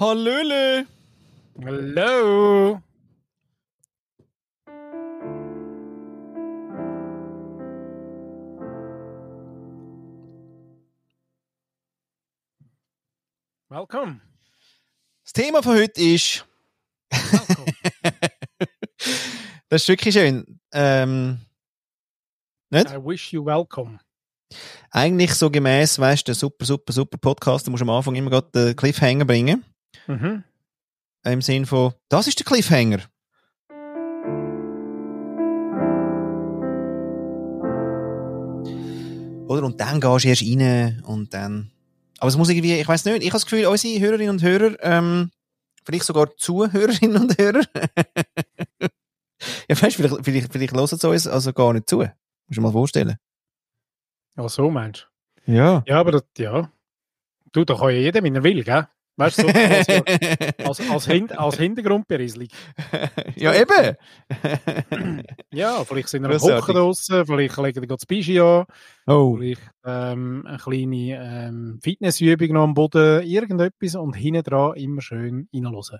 Hallöle! Hallo! Welcome. Das Thema von heute ist. Welcome. das ist wirklich schön. Ähm, nicht? I wish you welcome. Eigentlich so gemäß, weißt du, der super, super, super Podcast, da musst du am Anfang immer gerade den Cliffhanger bringen. Mhm. Im Sinn von, das ist der Cliffhanger. Oder? Und dann gehst du erst rein und dann. Aber es muss irgendwie, ich weiß nicht, ich habe das Gefühl, unsere Hörerinnen und Hörer, ähm, vielleicht sogar Zuhörerinnen und Hörer, ja, weißt du, vielleicht, vielleicht, vielleicht hören sie uns also gar nicht zu. Musst du dir mal vorstellen. Ach so, meinst Ja. du? Ja, aber das, ja. Du, da kann ja jeder, wenn er will, gell? Weißt du, so als, als, als, Hin als Hintergrundberieselung. ja, eben. Ja, vielleicht sind wir am. Hocken draussen, vielleicht legen wir das Bischi an, oh. vielleicht ähm, eine kleine ähm, Fitnessübung noch am Boden, irgendetwas und hinten dran immer schön reinhören.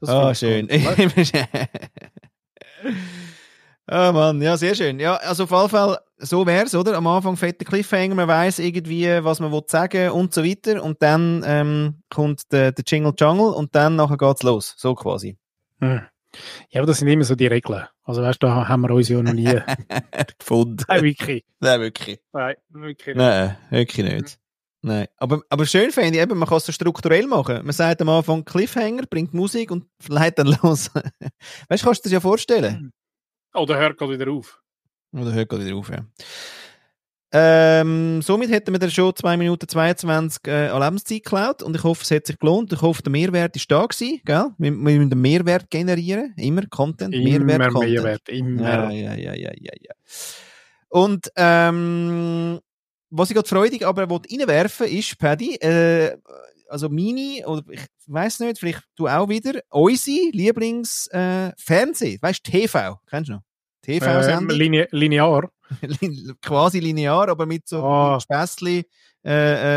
Das Ah, ich schön. Ah, Mann, ja, sehr schön. Ja, also auf jeden Fall, so wär's, oder? Am Anfang fetter Cliffhanger, man weiß irgendwie, was man will sagen und so weiter. Und dann ähm, kommt der, der Jingle Jungle und dann nachher geht's los. So quasi. Hm. Ja, aber das sind immer so die Regeln. Also weißt du, da haben wir uns ja noch nie. Gefunden. Nein, wirklich. Nein, wirklich. Nein, wirklich nicht. Nein, wirklich nicht. Nein. Aber, aber schön finde ich eben, man kann es so strukturell machen. Man sagt am Anfang Cliffhanger, bringt Musik und leitet dann los. weißt du, kannst du dir das ja vorstellen? Oder hört gerade wieder auf. Oder hört gerade wieder auf, ja. Ähm, somit hätten wir dann schon 2 Minuten 22 äh, an Lebenszeit geklaut und ich hoffe, es hat sich gelohnt. Ich hoffe, der Mehrwert ist da gewesen, gell? Wir, wir müssen den Mehrwert generieren. Immer Content, Immer Mehrwert, Content. Mehrwert, immer. Ja, ja, ja, ja, ja, ja. Und ähm, was ich gerade freudig aber wollte reinwerfen ist, Paddy, äh, also meine, oder ich weiß nicht, vielleicht du auch wieder, unsere Lieblings-Fernsehen, äh, weißt du, TV, kennst du noch? Ähm, TV-Sendung, line linear. quasi linear, aber mit so Ah. oh. Späßli, äh,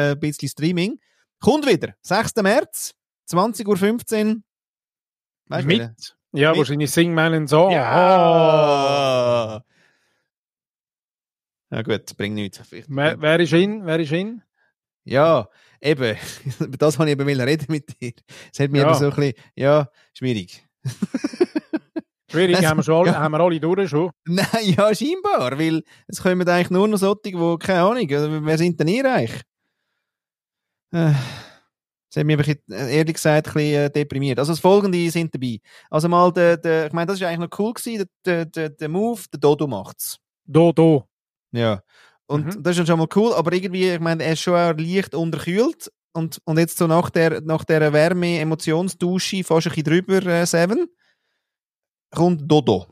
äh, ein bisschen Streaming. Kommt wieder, 6. März, 20.15 Uhr. Weißt? Mit. Ja, Mit- wahrscheinlich Sing meinen Song. Ja! Ja gut, bringt nichts. Wer, wer ist in? Wer ist in? Ja, eben. Über das wollte ich eben reden mit dir. Es hat mich Ja. eben so ein bisschen, ja, schwierig. Schwierig, Das- haben wir, schon ja. haben wir alle durch schon. Nein, ja, scheinbar, weil es kommen eigentlich nur noch solche, die, keine Ahnung, also, wer sind denn ihr eigentlich? Äh, Das hat mich einfach, äh, ehrlich gesagt, ein bisschen äh, deprimiert. Also das Folgende sind dabei. Also mal, der, der, ich meine, das ist eigentlich noch cool gewesen, der, der, der Move, der Dodo macht's. Do, do. Ja. Und Mhm. das ist schon mal cool, aber irgendwie, ich meine, er ist schon auch leicht unterkühlt und, und jetzt so nach der, nach der Wärme-Emotionsdusche fast ein bisschen drüber, äh, Seven, kommt Dodo.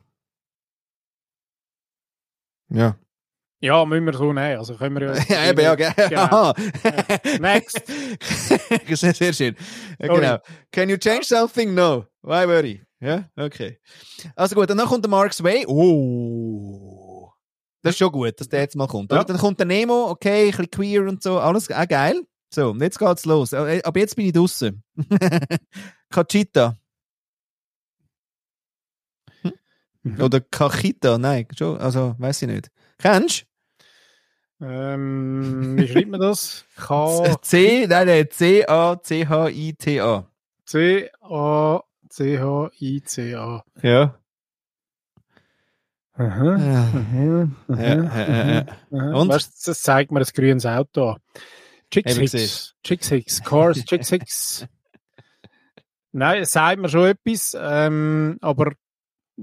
Ja. Ja, müssen wir so nehmen. Also können wir ja. Ja, eben, ja, gell? Genau. Next. sehr, sehr schön. Genau. Can you change something? No. Why worry? Ja, okay. Also gut, und dann kommt der Mark Sway. Oh. Das ist schon gut, dass der jetzt mal kommt. Ja. Dann kommt der Nemo, okay, ein bisschen queer und so, alles auch geil. So, und jetzt geht's los. Äh, Ab jetzt bin ich draussen. Kachita. Mhm. Oder Kachita, nein, schon, also, weiß ich nicht. Kennst Ähm, wie schreibt man das? K, du? C, nein, nein, C-A-C-H-I-T-A. C, A, C, H, I, C, A. Ja. Aha. Und? Weißt, du, das zeigt mir ein grünes Auto an. Chick Eben Six. Chick Six. Cars, Chick Six. Nein, es sagt mir schon etwas, ähm, aber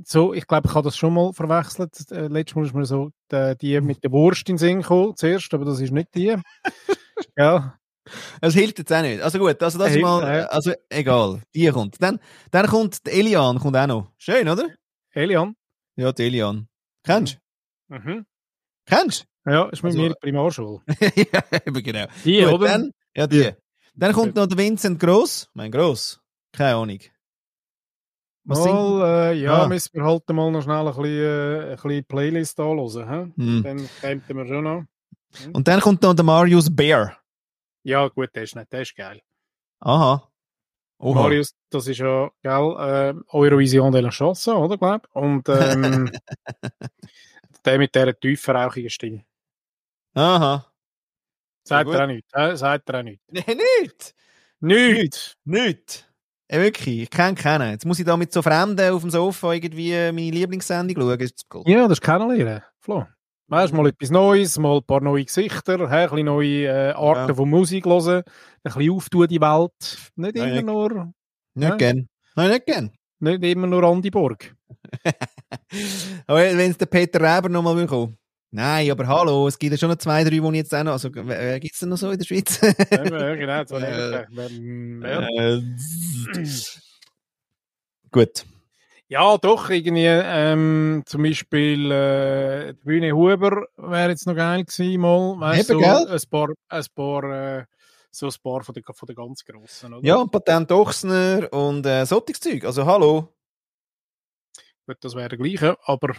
so, ich glaube, ich habe das schon mal verwechselt. Äh, letztes Mal ist mir so die, die mit der Wurst in den Sinn gekommen, zuerst, aber das ist nicht die. ja. Es hilft jetzt auch nicht. Also gut, also das ist Hilft, mal, also egal, die kommt. Dann, dann kommt der Elian, kommt auch noch. Schön, oder? Elian. Ja, der Elian. Kennst du? Mhm. Kennst Ja, ist mit Also- mir Primarschule. du? ja, eben genau. Die, Gut, oder? Dann, ja, die. Dann kommt noch der Vincent Gross. Mein Gross. Keine Ahnung. Was? Mal, äh, ja, Ah. müssen wir halt mal noch schnell ein bisschen, äh, ein bisschen Playlist anhören. Hm. Dann kommt wir schon noch. Und dann kommt noch der Marius Bear. Ja, gut, der ist nicht, der ist geil. Aha. Oha. Marius, das ist ja, gell, äh, Eurovision de la Chanson, oder, glaub? Und, ähm, der mit dieser tieferrauchigen Stimme. Aha. Sagt gut. er auch nicht, äh, sagt er auch nicht. Nein, nicht. Nicht! Nicht. Ja, wirklich, ich kenne keinen. Jetzt muss ich da mit so Fremden auf dem Sofa irgendwie meine Lieblingssendung schauen. Ist cool. Ja, das ist kennenlernen, Flo. Weißt mal etwas Neues, mal ein paar neue Gesichter, ein bisschen neue äh, Arten Ja. von Musik hören, ein bisschen auftun die Welt. Nicht immer ja. nur, Nicht Ja. gern. Nein, nicht gern. nicht immer nur Andi Borg. Wenn es der Peter Reber nochmal will kommen. Nein, aber hallo, es gibt ja schon noch zwei, drei, die ich jetzt auch noch. Also, wer gibt es denn noch so in der Schweiz? Ja, genau, so Äh, äh, ja. Äh, Gut. ja, doch, irgendwie, ähm, zum Beispiel, äh, die Bühne Huber wäre jetzt noch geil gewesen, mal. Weißt, Eben, so gell? ein paar, ein paar, äh, so ein paar von den, von den ganz Grossen, oder? Ja, und Patent Ochsner und äh, solches Zeug. Also, hallo. Gut, das wäre der gleiche, aber,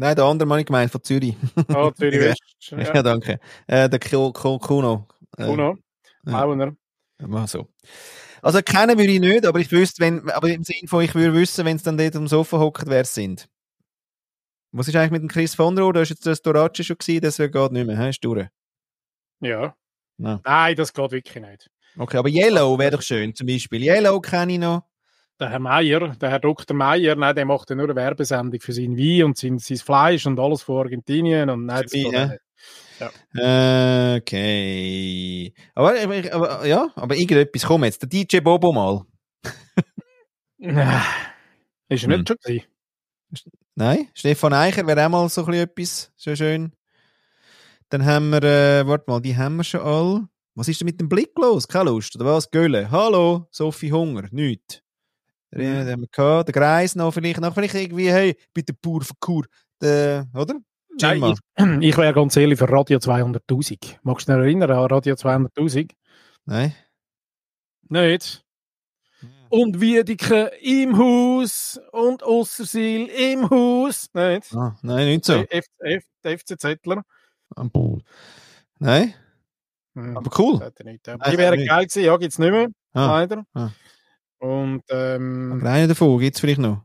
Nein, der andere Mann ich gemeint, von Zürich. ah, Zürich Ja. West, Ja, ja, danke. Äh, der Kuno. Äh, Kuno, ja. Auener. Mal so. Also kennen würde ich nicht, aber ich wüsste, wenn, aber im Sinne von, ich würde wissen, wenn es dann dort am Sofa hockt, wer es sind. Was ist eigentlich mit dem Chris von Rohr? Da ist jetzt das Dorace schon gewesen, das geht nicht mehr, hast du durch. Ja. Ja. Nein, das geht wirklich nicht. Okay, aber Yellow wäre doch schön, zum Beispiel. Yellow kenne ich noch. Der Herr Meier, der Herr Dr. Meier, nein, der macht ja nur eine Werbesendung für sein Wein und sein, sein Fleisch und alles von Argentinien und nein, Wein, nicht. Äh, Okay. Aber, aber, aber ja, aber irgendetwas, komm jetzt, der DJ Bobo mal. Nein. Ist er Hm. nicht schon gewesen? Nein, Stefan Eicher wäre auch mal so ein etwas, so schön. Dann haben wir, äh, warte mal, die haben wir schon alle. Was ist denn mit dem Blick los? Keine Lust, oder was? Gölle. Hallo, Sophie Hunger, nichts. Den, Mhm. haben wir gehabt. Der Greis noch vielleicht, noch vielleicht irgendwie, hey, bitte pur für Kur. Der, oder? Nein, ich, ich wäre ganz ehrlich für Radio 200.000. Magst du dich noch erinnern an Radio 200.000? Nein. Nicht? Und Wiedeke im Haus und Ossersil im Haus. Nicht? Ah, nein, nicht so. F, F, der FC Zettler. Nein, Hm, aber cool. Die wären geil gewesen, ja, gibt's nicht mehr, Ah, leider. ah. Und ähm, aber einer davon gibt es vielleicht noch.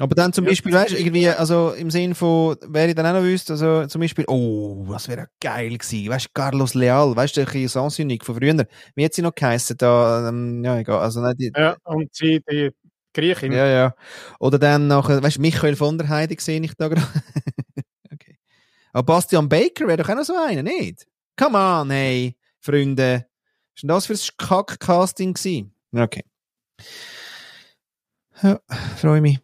Aber dann zum Ja, Beispiel, weißt du, irgendwie, also im Sinn von, wer ich dann auch noch wüsste, also zum Beispiel, oh, was wäre geil gewesen, weißt du, Carlos Leal, weißt du, der Sansionic von früher, wie hat sie noch geheißen, da, ähm, ja, egal, also nicht die, ja, und sie, die Griechin. ja, ja. Oder dann nachher, weißt du, Michael von der Heide sehe ich da gerade. okay. Aber Bastian Baker wäre doch auch noch so einer, nicht? Come on, hey, Freunde. Was ist denn das für ein Kack-Casting gewesen? Okay. Ja, freue mich.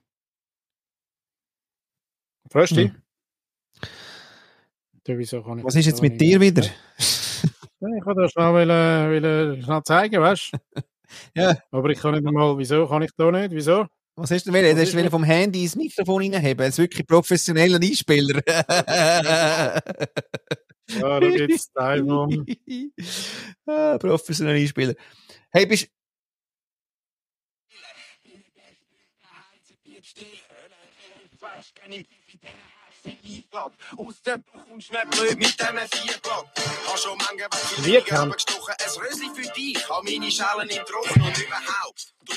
Freust du dich? Hm. Ja, wieso kann ich Was ist jetzt das mit dir wieder? Ich wollte das schnell, wollen, wollen, schnell zeigen, weißt du? Ja. Aber ich kann nicht mal, wieso kann ich da nicht? Wieso? Was hast du denn? Was Du hast vom Handy ins Mikrofon reinheben. Er ist wirklich professioneller Einspieler. Ja, schau jetzt Teil um. ah, professioneller Einspieler. Hey, bist Aus dem Buch und schnell blöd mit dem Vierblatt. Hab schon manche Wie Wege kann- gestochen, ein Rösli für dich. Hab meine Schalen im Trocken und überhaupt. Tu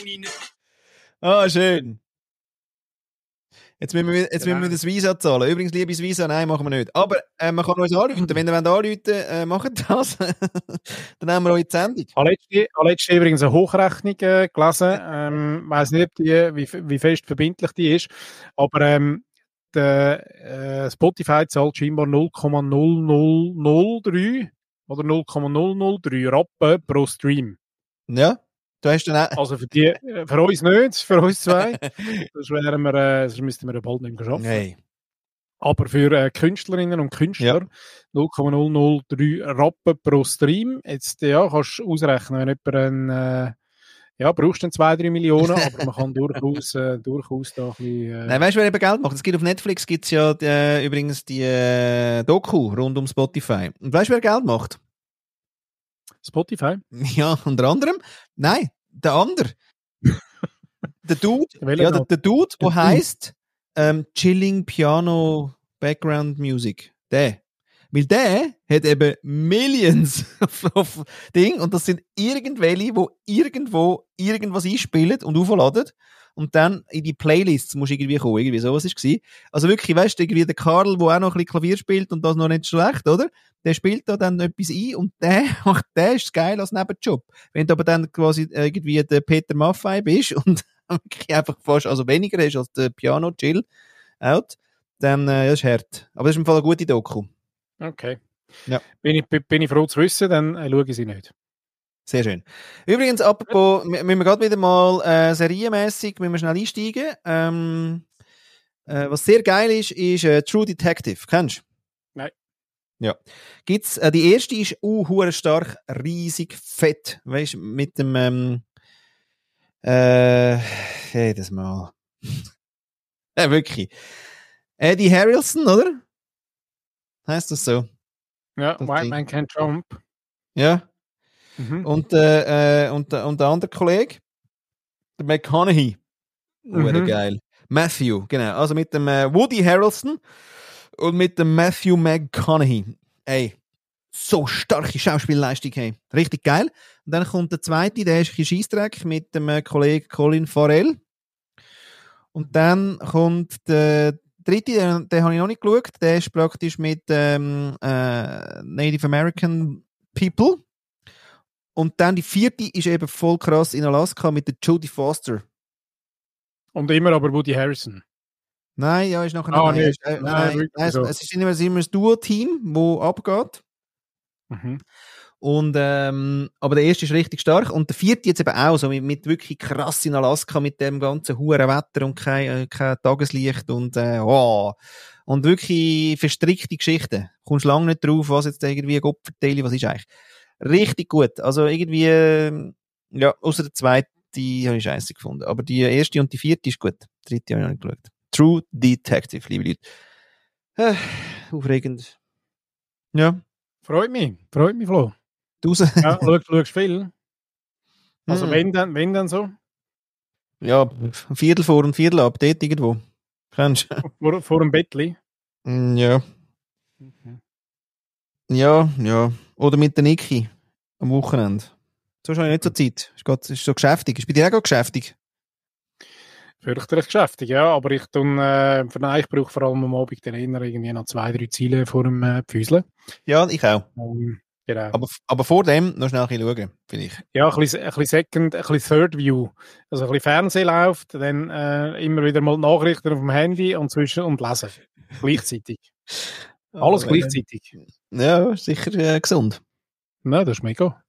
ich nicht. Ah, schön. Jetzt müssen wir, jetzt Genau. müssen wir das Visa zahlen. Übrigens, liebes Visa, nein, machen wir nicht. Aber äh, man kann uns anrufen. Wenn ihr wollt anrufen äh, macht das. Dann haben wir eure Sendung. Ich habe letztens- ich übrigens eine Hochrechnung äh, gelesen. Ähm, weiß nicht, die, wie, wie fest verbindlich die ist. Aber ähm, der, äh, Spotify zahlt scheinbar 0,0003 oder 0,003 Rappen pro Stream. Ja, du hast dann auch... Also für, die, äh, für uns nicht, für uns zwei. Das wären wir, äh, sonst müssten wir bald nicht mehr arbeiten. Hey. Aber für äh, Künstlerinnen und Künstler 0,003 Rappen pro Stream. Jetzt ja, kannst du ausrechnen, wenn jemand ein, äh, ja, brauchst du dann 2, 3 Millionen, aber man kann durchaus, äh, durchaus da ein bisschen, äh, Nein, weißt du, wer eben Geld macht? Es gibt auf Netflix gibt's ja äh, übrigens die äh, Doku rund um Spotify. Und weißt du, wer Geld macht? Spotify. Ja, unter anderem. Nein, der andere. der Dude, ja, der, der Dude, Der heißt ähm, Chilling Piano Background Music. Der. Weil der hat eben Millions auf, auf Ding und das sind irgendwelche, wo irgendwo irgendwas einspielen und aufladen und dann in die Playlists musst du irgendwie kommen. Irgendwie sowas ist gewesen. Also wirklich, weißt du, irgendwie der Karl, der auch noch ein bisschen Klavier spielt und das noch nicht schlecht, oder? Der spielt da dann etwas ein und der macht, der ist geil als Nebenjob. Wenn du aber dann quasi irgendwie der Peter Maffei bist und wirklich einfach fast, also weniger hast als der Piano Chill out, dann, äh, ist hart. Aber das ist im Fall eine gute Doku. Okay. Ja. Bin, ich, bin ich froh zu wissen, dann äh, schaue ich sie nicht. Sehr schön. Übrigens, apropos, müssen wir gerade wieder mal äh, serienmäßig müssen wir schnell einsteigen. Ähm, äh, was sehr geil ist, ist äh, True Detective. Kennst du? Nein. Ja. Gibt's, äh, die erste ist uh, hure stark, riesig, fett. Weißt du, mit dem, ähm, äh, jedes Mal. ja, wirklich. Eddie Harrelson, oder? Heißt das so? Ja, Das White Ding. Man Can't Jump. Ja. Mhm. Und, äh, äh, und, der- und der andere Kollege, der McConaughey. Mhm. geil. Matthew, genau. Also mit dem äh, Woody Harrelson und mit dem Matthew McConaughey. Ey, so starke Schauspielleistung, hey. Richtig geil. Und dann kommt der zweite, der ist ein bisschen Scheissdreck mit dem äh, Kollegen Colin Farrell. Und dann kommt der dritte, den, den habe ich noch nicht geschaut, der ist praktisch mit ähm, äh, Native American People. Und dann die vierte ist eben voll krass in Alaska mit der Jodie Foster. Und immer aber Woody Harrison. Nein, ja, ist nachher Ah, nein, ist, äh, Nein, nein, nein, es, so. es ist immer, ein Duo-Team, wo abgeht. Mhm. Und, ähm, aber der erste ist richtig stark. Und der vierte jetzt eben auch, so mit, mit wirklich krass in Alaska, mit dem ganzen hohen Wetter und kein, äh, kein Tageslicht und, äh, oh. Und wirklich verstrickte Geschichten. Kommst lange nicht drauf, was jetzt irgendwie Gott vertelle, was ist eigentlich. Richtig gut. Also irgendwie, äh, ja, außer der zweite, habe ich scheiße gefunden. Aber die erste und die vierte ist gut. Die dritte habe ich noch nicht geschaut. True Detective, liebe Leute. Äh, aufregend. Ja, Freut mich. Freut mich, Flo. raus. Ja, schaust, viel. Also Mhm. wenn dann, wenn dann so. Ja, ein Viertel vor und Viertel ab, dort irgendwo. Kennst du? Vor, vor dem Bettli. Mm, ja. Ja, ja. Oder mit der Niki am Wochenende. So habe ich nicht so Zeit. Ist, grad, ist so geschäftig. Ist bei dir auch geschäftig? Fürchterlich geschäftig, ja. Aber ich tun, äh, den ich brauche vor allem am Abend dann eher irgendwie noch zwei, drei Ziele vor dem äh, Pfüsle. Ja, ich auch. Ähm, genau. Aber, aber vor dem noch schnell ein bisschen schauen, finde ich. Ja, ein bisschen, ein bisschen Second, ein bisschen Third View. Also ein bisschen Fernsehen läuft, dann äh, immer wieder mal Nachrichten auf dem Handy und zwischen und lesen. Gleichzeitig. Alles Oh, gleichzeitig. Ja, sicher äh, gesund. Nein, das ist mega.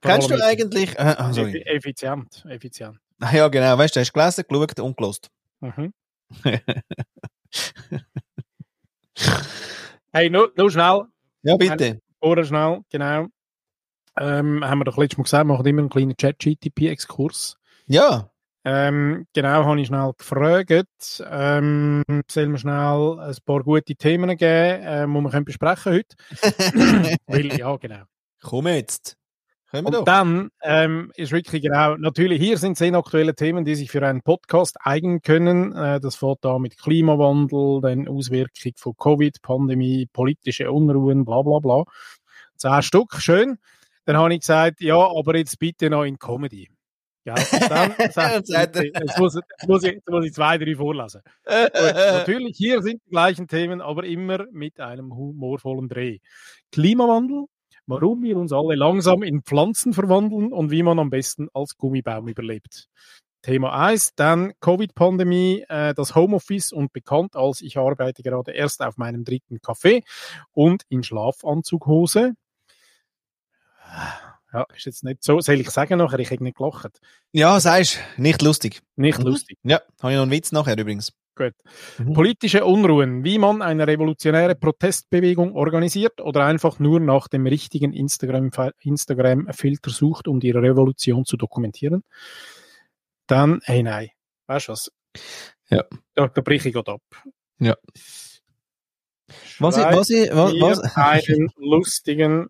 Kennst du eigentlich... Äh, ah, sorry. Effizient, effizient. Ah, ja, genau. Weißt du, hast gelesen, geschaut und gelost. Mhm. Hey, nur, nur schnell, Ja, bitte. vorher schnell, genau. Ähm, haben wir doch letztes Mal gesagt, wir machen immer einen kleinen Chat-GTP-Exkurs. Ja. Ähm, genau, habe ich schnell gefragt. Ähm, sollen wir schnell ein paar gute Themen geben, ähm, die wir können besprechen heute? Weil, ja, genau. Komm jetzt. Können wir Und doch. dann ähm, ist wirklich genau, natürlich, hier sind zehn aktuelle Themen, die sich für einen Podcast eignen können. Äh, das fängt da mit Klimawandel, dann Auswirkung von Covid, Pandemie, politische Unruhen, bla bla bla. Zehn Stück, schön. Dann habe ich gesagt, ja, aber jetzt bitte noch in Comedy. Ja, und dann sagt jetzt, muss, jetzt, muss ich, jetzt muss ich zwei, drei vorlesen. Gut, natürlich, hier sind die gleichen Themen, aber immer mit einem humorvollen Dreh. Klimawandel, warum wir uns alle langsam in Pflanzen verwandeln und wie man am besten als Gummibaum überlebt. Thema 1, dann Covid-Pandemie, äh, das Homeoffice und bekannt als ich arbeite gerade erst auf meinem dritten Café und in Schlafanzughose. Ja, ist jetzt nicht so, soll ich sagen nachher, ich hätte nicht gelacht. Ja, sagst nicht lustig. Nicht Mhm. lustig. Ja, habe ich noch einen Witz nachher übrigens. Gut. Mhm. Politische Unruhen, wie man eine revolutionäre Protestbewegung organisiert oder einfach nur nach dem richtigen Instagram-Filter Instagram -Filter sucht, um die Revolution zu dokumentieren. Dann, hey nein, weißt du was? Ja. Da, da brich ich gerade ab. Ja. Was ich, was ich, was, was? einen lustigen,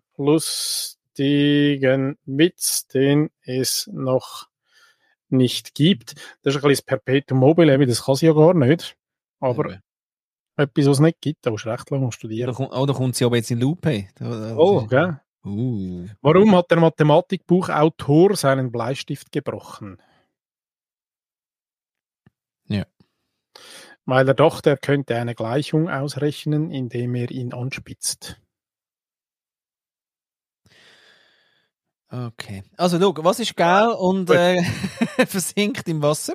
lustigen Witz, den es noch nicht gibt. Das ist ein bisschen das Perpetuum mobile, das kann sie ja gar nicht. Aber Etwas, was es nicht gibt, da musst du recht lange studieren. kommt- oder kommt sie aber jetzt in Lupe? Da- Oh, gell? Uh. Warum hat der Mathematikbuchautor seinen Bleistift gebrochen? Ja. Weil er dachte, er könnte eine Gleichung ausrechnen, indem er ihn anspitzt. Okay. Also, schau, was ist gel und äh, versinkt im Wasser?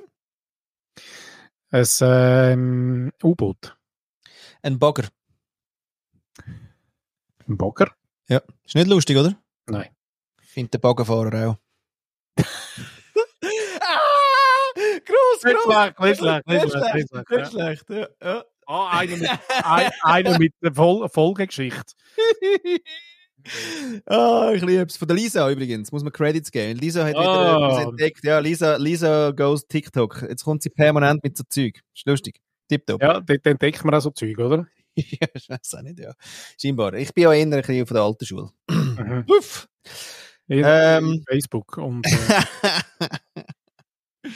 Ein ähm, U-Boot. Ein Bagger. Ein Bagger? Ja. Ist nicht lustig, oder? Nein. Ich finde den Baggerfahrer auch. ah! Gross, Nicht gross! schlecht, nicht schlecht, nicht Nicht schlecht, nicht schlecht, schlecht, nicht schlecht, ja. ja. Ah, einer mit, ein, einer mit der Vol Folgegeschichte. ah, ich liebe es. Von der Lisa übrigens, muss man Credits geben. Lisa hat wieder Ah. etwas entdeckt. Ja, Lisa, Lisa goes TikTok. Jetzt kommt sie permanent mit so Zeug. Ist lustig. Tipptopp. Ja, dort entdeckt man auch so Zeug, oder? ja, ich weiß auch nicht, ja. Scheinbar. Ich bin ja eher ein bisschen von der alten Schule. Mhm. Uff. Ähm. Facebook. Und, äh,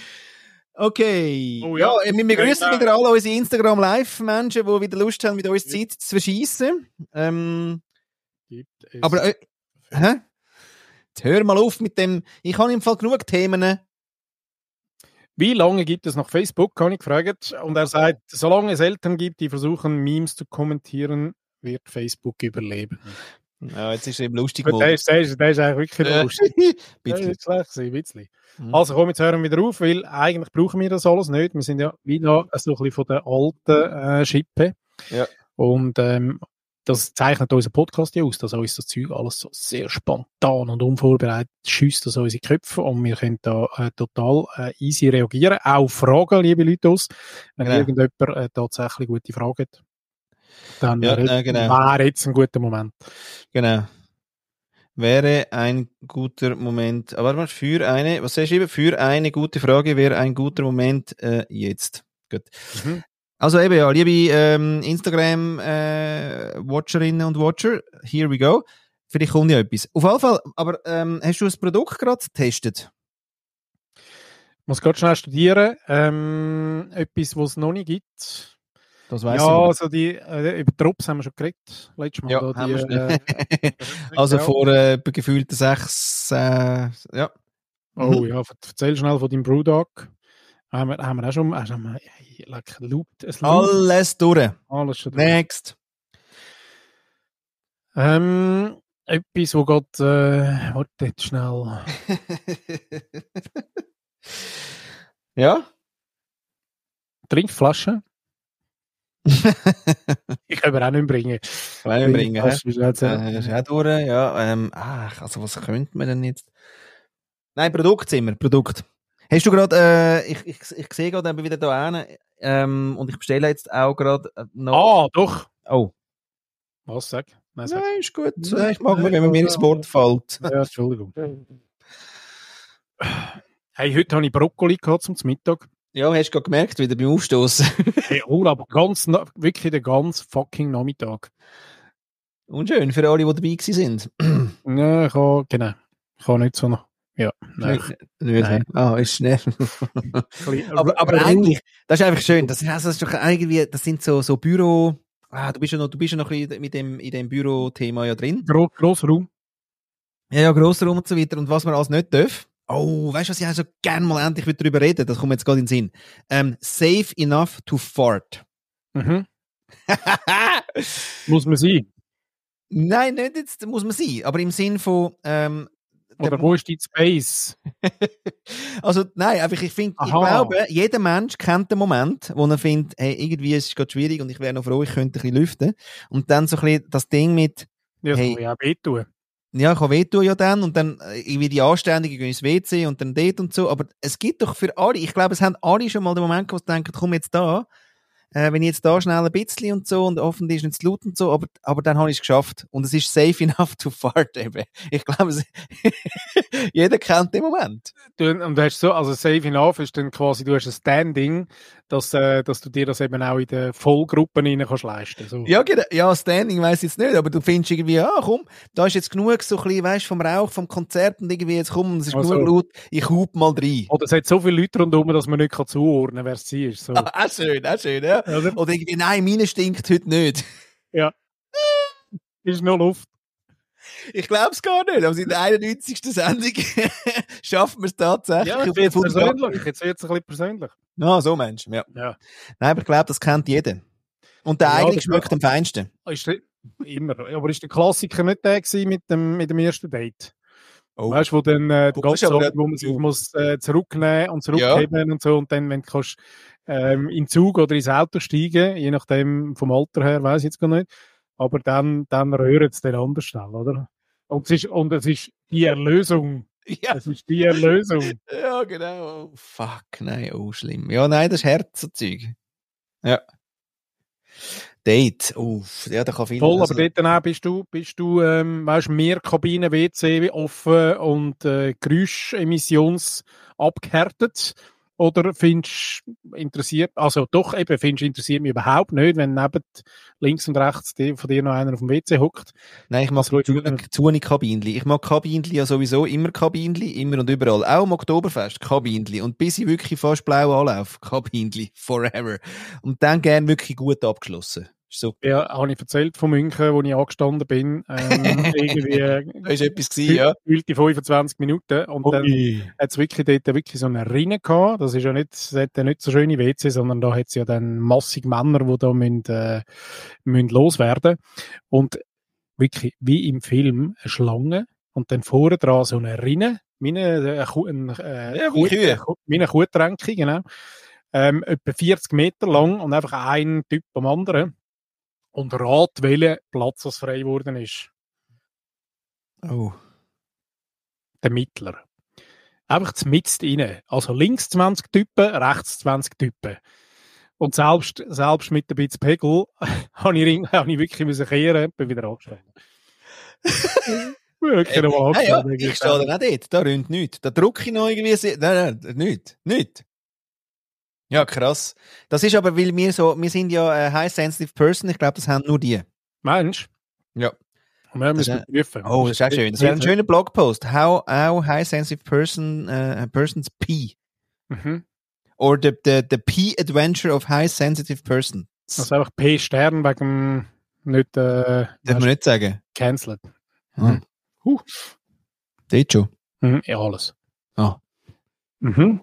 okay. Oh ja. ja. wir begrüßen Ja. wieder alle unsere Instagram-Live-Menschen, die wieder Lust haben, mit uns Zeit zu verschießen. Ähm, gibt es aber, äh, hä? Jetzt hör mal auf mit dem. Ich habe im Fall genug Themen. Wie lange gibt es noch Facebook, habe ich gefragt. Und er sagt, solange es Eltern gibt, die versuchen, Memes zu kommentieren, wird Facebook überleben. Ja, jetzt ist es eben lustig. Gut, der, ist, der, ist, der ist eigentlich wirklich Äh, lustig. Bisschen. ist schlecht gewesen, ein bisschen. Mhm. Also komm, jetzt hören wir wieder auf, weil eigentlich brauchen wir das alles nicht. Wir sind ja wieder so ein bisschen von der alten äh, Schippe. Ja. Und ähm, das zeichnet unseren Podcast ja aus, dass uns das Zeug alles so sehr spontan und unvorbereitet schießt aus unsere Köpfe und wir können da äh, total äh, easy reagieren. Auch Fragen, liebe Leute, aus. Wenn Genau. irgendjemand äh, tatsächlich gute Fragen hat, dann Ja, wäre äh, genau. wäre jetzt ein guter Moment. Genau. Wäre ein guter Moment, aber mal, für eine, was sagst du eben? Für eine gute Frage wäre ein guter Moment äh, jetzt. Gut. Mhm. Also eben ja, liebe ähm, Instagram-Watcherinnen und Watcher, here we go. Vielleicht kommt ja etwas. Auf jeden Fall, aber ähm, hast du das Produkt gerade getestet? Ich muss gerade schnell studieren. Ähm, etwas, was es noch nicht gibt. Das ja, weiß also die, äh, über Drops haben wir schon geredet. Letztes Mal. Ja, da, die, äh, also ja. vor äh, gefühlten sechs, äh, ja. Oh ja, erzähl schnell von deinem Brewdog. Haben wir, haben wir auch schon, haben wir, hey, leck, loopt, es loopt Alles durch. alles schon durch. Next. Ähm, etwas, wo gerade, äh, warte schnell. ja? Trinkflasche. Ich kann mir auch nicht bringen. Wollen wir bringen, ist jetzt, Äh, ist auch durch, ja. Ähm, ach, also was könnte man denn jetzt? Nein, Produkt sind wir, Produkt. Hast du gerade, äh, ich, ich, ich sehe gerade eben wieder da hin, ähm, und ich bestelle jetzt auch gerade äh, noch. Ah, doch. Oh. Was sag? Nein, sag. Nein, ist gut. Nein, ich mag mir, wenn man mir ins Wort fällt. Ja, Entschuldigung. Hey, heute habe ich Brokkoli gehabt zum Mittag. Ja, hast du gerade gemerkt, wieder beim Aufstoßen. Hey, oh, aber ganz, wirklich den ganzen fucking Nachmittag. Unschön für alle, die dabei sind. Ja, ich habe, genau. Ich habe nicht so noch. Ja, nein. Nicht, Nein. Ah, ist schnell. Aber, aber eigentlich, das ist einfach schön. Das, also, das ist doch irgendwie, das sind so, so Büro. Ah, du bist ja noch, du bist ja noch ein bisschen mit dem, in dem Büro-Thema ja drin. Gro grosser Raum. Ja, ja, grosser Raum und so weiter. Und was man alles nicht darf. Oh, weißt du, was ich auch so gerne mal endlich wieder drüber reden? Das kommt mir jetzt gerade in den Sinn. Ähm, safe enough to fart. Mhm. Muss man sein. Nein, nicht jetzt muss man sein, aber im Sinn von, ähm, Oder wo ist die Space? also nein, einfach ich finde, ich glaube, jeder Mensch kennt den Moment, wo er findet, hey, irgendwie ist es gerade schwierig und ich wäre noch froh, ich könnte ein bisschen lüften. Und dann so ein bisschen das Ding mit, Ja, Hey. kann auch wehtun. ja, kann wehtun ja dann und dann äh, irgendwie die Anständigen gehen ins WC und dann dort und so. Aber es gibt doch für alle, ich glaube, es haben alle schon mal den Moment, gehabt, wo sie denken, komm jetzt da, äh, wenn ich jetzt da schnell ein bisschen und so und hoffentlich ist nicht zu laut und so, aber, aber dann habe ich es geschafft. Und es ist safe enough to fart eben. Ich glaube, jeder kennt den Moment. Du, und du hast so, also Safe Enough ist dann quasi, du hast ein Standing, dass, äh, dass du dir das eben auch in den Vollgruppen rein kannst leisten. So. Ja, genau. ja, Standing weiß jetzt nicht, aber du findest irgendwie, ah, komm, da ist jetzt genug so ein bisschen, weißt, vom Rauch, vom Konzert und irgendwie jetzt komm, es ist Also. genug laut, ich hub mal rein. Oder es hat so viele Leute rundherum, dass man nicht kann zuordnen kann, wer es sie ist. So. Ah, auch schön, auch schön, ja. Oder? Oder irgendwie, nein, meine stinkt heute nicht. Ist noch Luft. Ich glaube es gar nicht, aber in der 91. Sendung schaffen wir es tatsächlich. Ja, jetzt wird Fuß- persönlich. Jetzt wird es ein bisschen persönlich. Ah, so Mensch, ja. Ja. Nein, aber ich glaube, das kennt jeder. Und der Ja, eigene das- schmeckt am feinsten. Ist der, immer. Aber ist der Klassiker nicht der gewesen mit dem, mit dem ersten Date? Oh. Weißt du, wo dann äh, der ganze Abend, wo man sich ja. muss, äh, zurücknehmen und zurückheben und so und dann, wenn du kannst, ähm, in Zug oder ins Auto steigen, je nachdem vom Alter her, weiß ich jetzt gar nicht, aber dann, dann rührt es den anders schnell, oder? Und es ist, und es ist die Erlösung. Ja, Es ist die Erlösung. ja, genau. Oh, fuck, nein, oh, schlimm. Ja, nein, das ist Herzenzeug. Ja. Date, uff, ja, da kann viel Voll, also- aber dort dann auch bist du, bist du, ähm, weißt, mehr Kabinen, WC offen und äh, Geräuschemissions abgehärtet? Oder findest interessiert, also doch eben, findest interessiert mich überhaupt nicht, wenn neben links und rechts von dir noch einer auf dem WC hockt. Nein, ich mag Das zu, zu Kabinli. Ich mag Kabinli ja sowieso immer Kabinli, immer und überall. Auch am Oktoberfest Kabinli. Und bis ich wirklich fast blau anlaufe, Kabinli, forever. Und dann gern wirklich gut abgeschlossen. Ist So, Ja, habe ich erzählt von München, wo ich angestanden bin, ähm, irgendwie äh, das war etwas gewesen, ja. gefühlt die 25 Minuten und dann hat es wirklich dort wirklich so eine Rinne gehabt. Das ist ja nicht, das hat ja nicht so schöne WC, sondern da hat es ja dann massig Männer, die da müssen, äh, müssen loswerden. Und wirklich wie im Film eine Schlange und dann vorne dran so eine Rinne, wie eine, äh, ein, äh, Ja, Kuh- Kühe. Kuh- wie eine Kuhtränke, genau. Ähm, etwa 40 Meter lang und einfach ein Typ am anderen. Und rat, welcher Platz was frei geworden ist. Oh. der Mittler. Einfach mitten rein. Also links 20 Typen, rechts 20 Typen. Und selbst, selbst mit ein bisschen Pegel habe ich, habe ich wirklich müssen kehren, bin wieder angestellt. wirklich Äh, ja, angestellt. ich stehe da auch dort. Da rinnt nichts. Da drücke ich noch irgendwie. Nein, nein, nichts. Nichts. Ja, krass. Das ist aber, weil wir so, wir sind ja äh, High Sensitive Person. Ich glaube, das haben nur die. Mensch. Ja. Und wir Das müssen ist prüfen. Oh, das ist auch schön. Das wäre ein schöner Blogpost. How, how High Sensitive Person, uh, Persons P. Mhm. Or the, the, the P Adventure of High Sensitive Person. Das Also einfach P-Stern wegen nicht äh, darf man nicht sagen. cancelled. Hm. Huh. Dort schon. Mhm. Ja, alles. Ah. Mhm.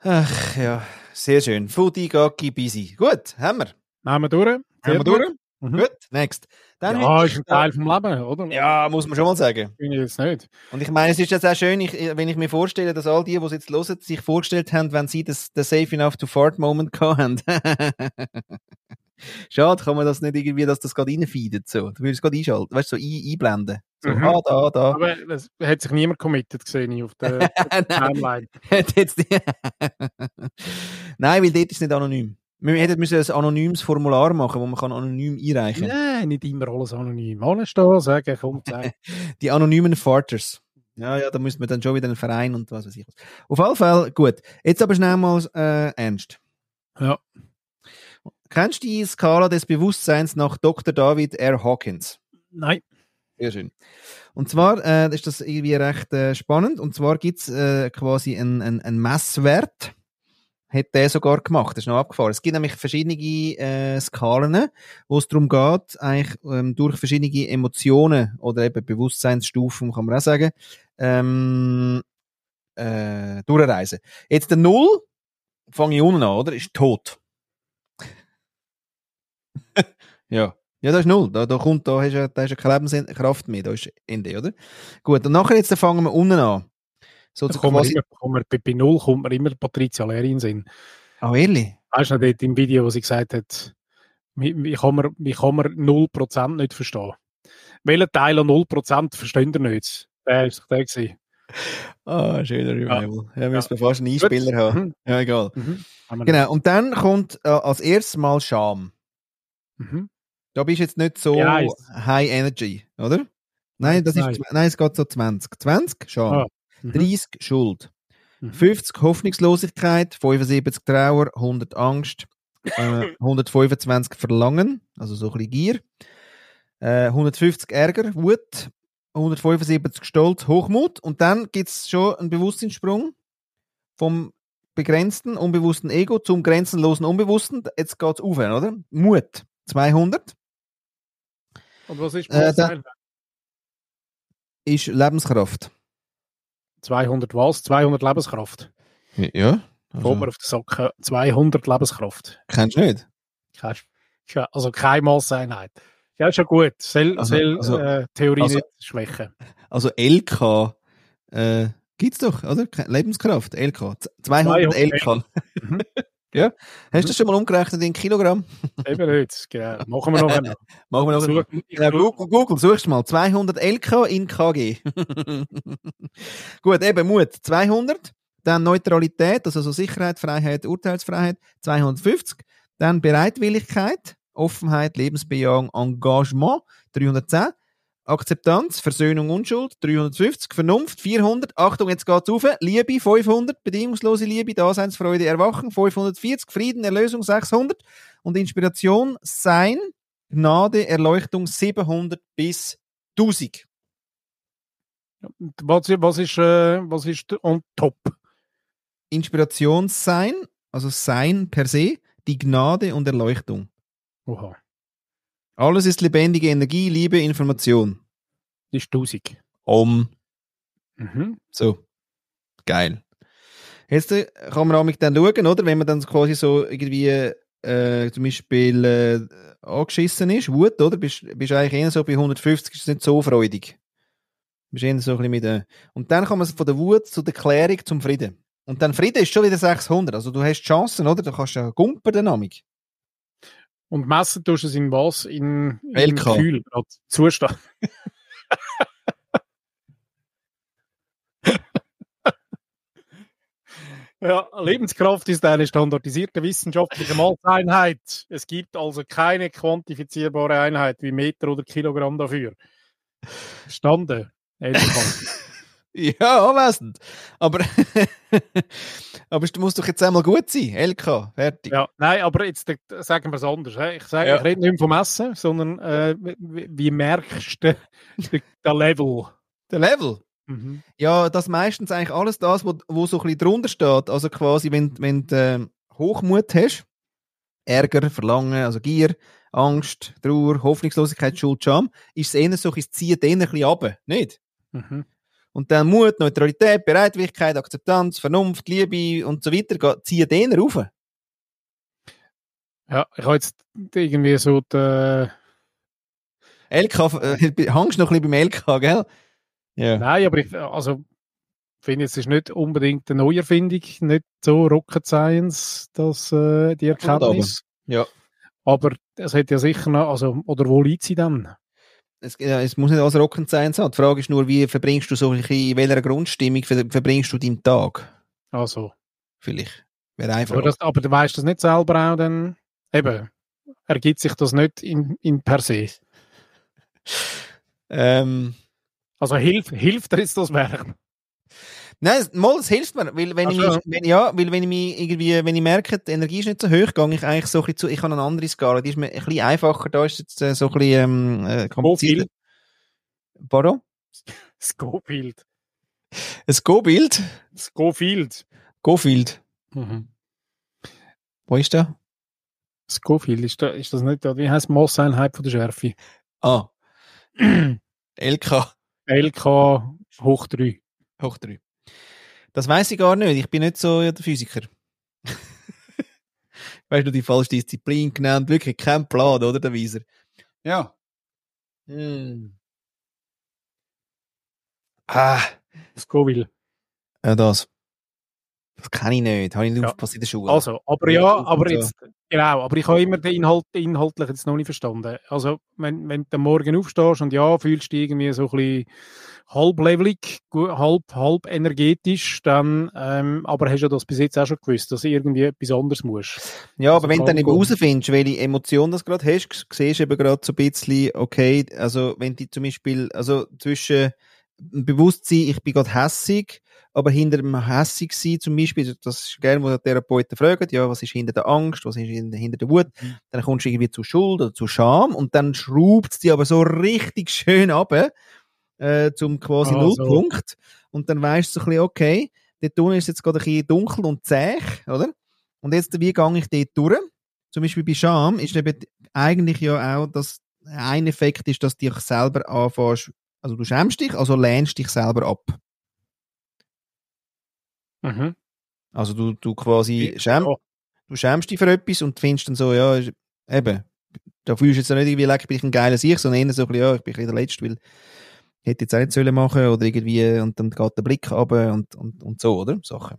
Ach ja, sehr schön. Fudi, Gacki, busy. Gut, haben wir. Nehmen wir durch. Haben wir durch? Mhm. Gut, next. Dann Ja, ist ein Teil vom Leben, oder? Ja, muss man schon mal sagen. Bin ich jetzt nicht. Und ich meine, es ist jetzt auch schön, ich, wenn ich mir vorstelle, dass all die, die es jetzt hören, sich vorgestellt haben, wenn sie das, das Safe Enough to Fart Moment gehabt haben. Schade, kann man das nicht irgendwie, dass das gerade reinfeedet, so. Du würdest es gerade einschalten, weißt du, so ein, einblenden. So, Mhm. ah, da, da. Aber es hat sich niemand committed gesehen auf der Timeline. Nein, weil dort ist nicht anonym. Wir hätten müssen ein anonymes Formular machen, wo man kann anonym einreichen kann. Nein, nicht immer alles anonym. Anstehen, sagen, komm, sag. Die anonymen Farters. Ja, ja, da müssen wir dann schon wieder einen Verein und was weiß ich was. Auf jeden Fall, gut. Jetzt aber schnell mal äh, ernst. Ja. Kennst du die Skala des Bewusstseins nach Dr. David R. Hawkins? Nein. Sehr schön. Und zwar äh, ist das irgendwie recht äh, spannend. Und zwar gibt's äh, quasi einen ein, ein Messwert. Hat der sogar gemacht. Das ist noch abgefahren. Es gibt nämlich verschiedene äh, Skalen, wo es darum geht, eigentlich ähm, durch verschiedene Emotionen oder eben Bewusstseinsstufen, kann man auch sagen, ähm, äh, durchreisen. Jetzt der Null, fange ich unten an, oder? Ist tot. Ja. Ja, das ist null. Da, da kommt, da hast du, da hast du keine Lebenskraft mehr. Da ist Ende, oder? Gut, und nachher jetzt fangen wir unten an. So Da quasi. immer, kommt man, bei, Null kommt man immer Patricia Leri in den Sinn. Ah, ehrlich? Weißt du noch dort im Video, wo sie gesagt hat, wie, wie, kann man, wie kann man 0% nicht verstehen? Welchen Teil an 0% verstehen ihr nicht? Der doch der gewesen. Ah, schöner Revival. Ja, müssen wir fast einen Gut. Einspieler haben. Mhm. Ja, egal. Mhm. Wir Genau, und dann kommt äh, als erstes Mal Scham. Mhm. Da bist du jetzt nicht so Ja, High Energy, oder? Nein, das Nein. ist, nein, es geht so 20. 20 Scham. Ah. Mhm. 30 Schuld. Mhm. 50 Hoffnungslosigkeit, 75 Trauer, 100 Angst, äh, 125 Verlangen, also so ein bisschen Gier, äh, 150 Ärger, Wut, 175 Stolz, Hochmut und dann gibt es schon einen Bewusstseinssprung vom begrenzten, unbewussten Ego zum grenzenlosen Unbewussten. Jetzt geht's auf, oder? Mut, 200 Und was ist Äh, Bewusstsein? ist Lebenskraft. 200 was? 200 Lebenskraft. Ja. Kommt mir auf die Socken. 200 Lebenskraft. kennst du nicht? Kein- Also keine Masseinheit. Ja, ist schon gut. Soll, Also- soll also- äh, Theorie also- nicht schwächen. Also LK äh, gibt's doch, oder? Lebenskraft, LK. Z- 200 LK. Mhm. ja. Hast du das schon mal umgerechnet in Kilogramm? Eben nicht. Genau. Machen wir noch einmal. Machen wir noch ich Ja, Google, Google, suchst mal. 200 LK in KG. Gut, eben Mut. 200. Dann Neutralität, also so Sicherheit, Freiheit, Urteilsfreiheit. 250. Dann Bereitwilligkeit, Offenheit, Lebensbejahung, Engagement. 310. Akzeptanz, Versöhnung, Unschuld. 350. Vernunft. 400. Achtung, jetzt geht's auf. Liebe. 500. Bedingungslose Liebe, Daseinsfreude, Erwachen. 540. Frieden, Erlösung. 600. Und Inspiration, Sein, Gnade, Erleuchtung 700 bis 1000. Was, was ist, äh, was ist on top? Inspiration sein, also Sein per se, die Gnade und Erleuchtung. Oha. Alles ist lebendige Energie, Liebe, Information. Das ist 1000. Om. Mhm. So. Geil. Jetzt äh, kann man auch dann schauen, oder? Wenn man dann quasi so irgendwie äh, zum Beispiel äh, angeschissen ist, Wut, oder? Bist, bist eigentlich eher so bei 150, ist es nicht so freudig. Bist eher so ein bisschen mit der... Und dann kann man von der Wut zu der Klärung zum Frieden. Und dann Frieden ist schon wieder 600. Also du hast Chancen, oder? Du kannst ja gumpen Dynamik. Und messen tust du es in was? In, in. Kühl, Zustand. ja, Lebenskraft ist eine standardisierte wissenschaftliche Maßeinheit. Es gibt also keine quantifizierbare Einheit wie Meter oder Kilogramm dafür. Stande. Ja, anwesend. Aber, aber du musst doch jetzt einmal gut sein. LK, fertig. Ja, nein, aber jetzt äh, sagen wir es anders. Ich, sage, Ja. ich rede nicht vom Essen, sondern äh, wie, wie merkst du den, den Level? Der Level. Mhm. Ja, das meistens eigentlich alles das, wo, wo so ein bisschen drunter steht. Also quasi, wenn, wenn du ähm, Hochmut hast, Ärger, Verlangen, also Gier, Angst, Trauer, Hoffnungslosigkeit, Schuld, Scham, ist es eher so, es zieht den ein bisschen runter, nicht? Mhm. Und dann Mut, Neutralität, Bereitwilligkeit, Akzeptanz, Vernunft, Liebe und so weiter, ziehen den rauf. Ja, ich habe jetzt irgendwie so die, LK, äh, hängst noch ein bisschen beim LK, gell? Ja. Nein, aber ich also, finde, es ist nicht unbedingt eine Neuerfindung, nicht so Rocket Science, dass äh, die Erkenntnis. Ja. Aber es hat ja sicher noch, also, oder wo liegt sie dann? Es, ja, es muss nicht alles Rockend sein. So. Die Frage ist nur, wie verbringst du so ein bisschen, in welcher Grundstimmung ver verbringst du deinen Tag? Also, Vielleicht. Wäre einfach. aber, das, aber du weißt das nicht selber auch, dann eben, ergibt sich das nicht in, in per se. ähm, Also hilf, hilft dir jetzt das Werk? Nein, mal, es hilft mir, weil wenn Ach ich so. mich, wenn, ja, weil wenn ich mich irgendwie, wenn ich merke, die Energie ist nicht so hoch, gehe ich eigentlich so ein bisschen zu, ich habe eine andere Skala, die ist mir ein bisschen einfacher, da ist jetzt äh, so ein bisschen, ähm, äh, komplizierter. Pardon? Schofield. Ein Go-Bild? Schofield. Go-Field. Mhm. Wo ist der? Schofield, ist, da, ist das nicht, da- wie heißt Masseinheit von der Schärfe? Ah. LK. LK hoch 3. Hoch 3. Das weiß ich gar nicht. Ich bin nicht so der Physiker. weißt du, die falsche Disziplin genannt. Wirklich kein Plan, oder, der Weiser? Ja. Hm. Ah, Scoville. ja, das. Das kann ich nicht. Habe ich nicht Ja. aufgepasst in der Schule. Also, aber Ja, ja, aber so. jetzt, genau, aber ich habe immer den Inhalt, inhaltlich jetzt noch nicht verstanden. Also, wenn, wenn du am Morgen aufstehst und ja, fühlst du dich irgendwie so ein bisschen halblevelig, gu- halb, halb energetisch, dann, ähm, aber hast du das bis jetzt auch schon gewusst, dass du irgendwie etwas anderes musst. Ja, aber Also wenn du dann eben herausfindest, welche Emotion das gerade hast, siehst du eben gerade so ein bisschen, okay, also wenn die zum Beispiel, also zwischen Bewusstsein, ich bin gerade hässig, aber hinter dem hässig sein zum Beispiel, das ist gerne, wo die Therapeuten fragen, ja, was ist hinter der Angst, was ist hinter, der Wut, Mhm. dann kommst du irgendwie zu Schuld oder zu Scham und dann schraubt es die aber so richtig schön ab, äh, zum quasi Ah, so. Nullpunkt und dann weißt du so ein bisschen, okay, dort unten ist jetzt gerade ein bisschen dunkel und zäh, oder? Und jetzt, wie gehe ich dort durch? Zum Beispiel bei Scham ist eben eigentlich ja auch, dass ein Effekt ist, dass du dich selber anfängst, also du schämst dich, also lehnst dich selber ab. Mhm. Also du, du quasi schämst, Ja. du schämst dich für etwas und findest dann so, ja, eben, da fühlst du jetzt nicht irgendwie, leck, bin ich ein geiler Sieg, sondern eher so ein bisschen, ja, ich bin ein bisschen der Letzte, weil ich hätte jetzt auch nicht sollen machen oder irgendwie, und dann geht der Blick runter und, und, und so, oder? Sachen.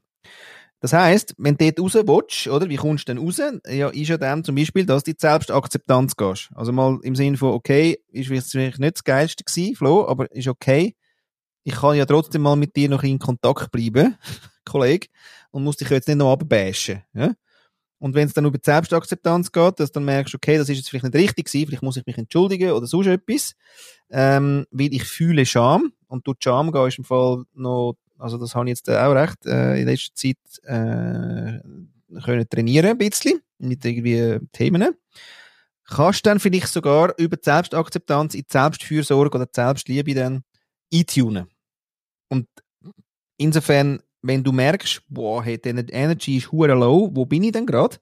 Das heisst, wenn du dort raus willst, oder, wie kommst du denn raus? Ja, ist ja dann zum Beispiel, dass du die Selbstakzeptanz gehst. Also mal im Sinne von, okay, ist vielleicht nicht das Geilste gewesen, Flo, aber ist okay. Ich kann ja trotzdem mal mit dir noch in Kontakt bleiben, Kollege, und muss dich jetzt nicht noch abbashen, ja? Und wenn es dann über die Selbstakzeptanz geht, dass du dann merkst, okay, das ist jetzt vielleicht nicht richtig gewesen, vielleicht muss ich mich entschuldigen oder sonst etwas, ähm, weil ich fühle Scham und durch Scham gehen ist im Fall noch, also das habe ich jetzt auch recht äh, in letzter Zeit äh, können trainieren ein bisschen mit irgendwie Themen. Kannst dann vielleicht sogar über die Selbstakzeptanz in die Selbstfürsorge oder die Selbstliebe dann eintunen. Und insofern, wenn du merkst, boah, hey, die Energy ist hure low, wo bin ich denn gerade?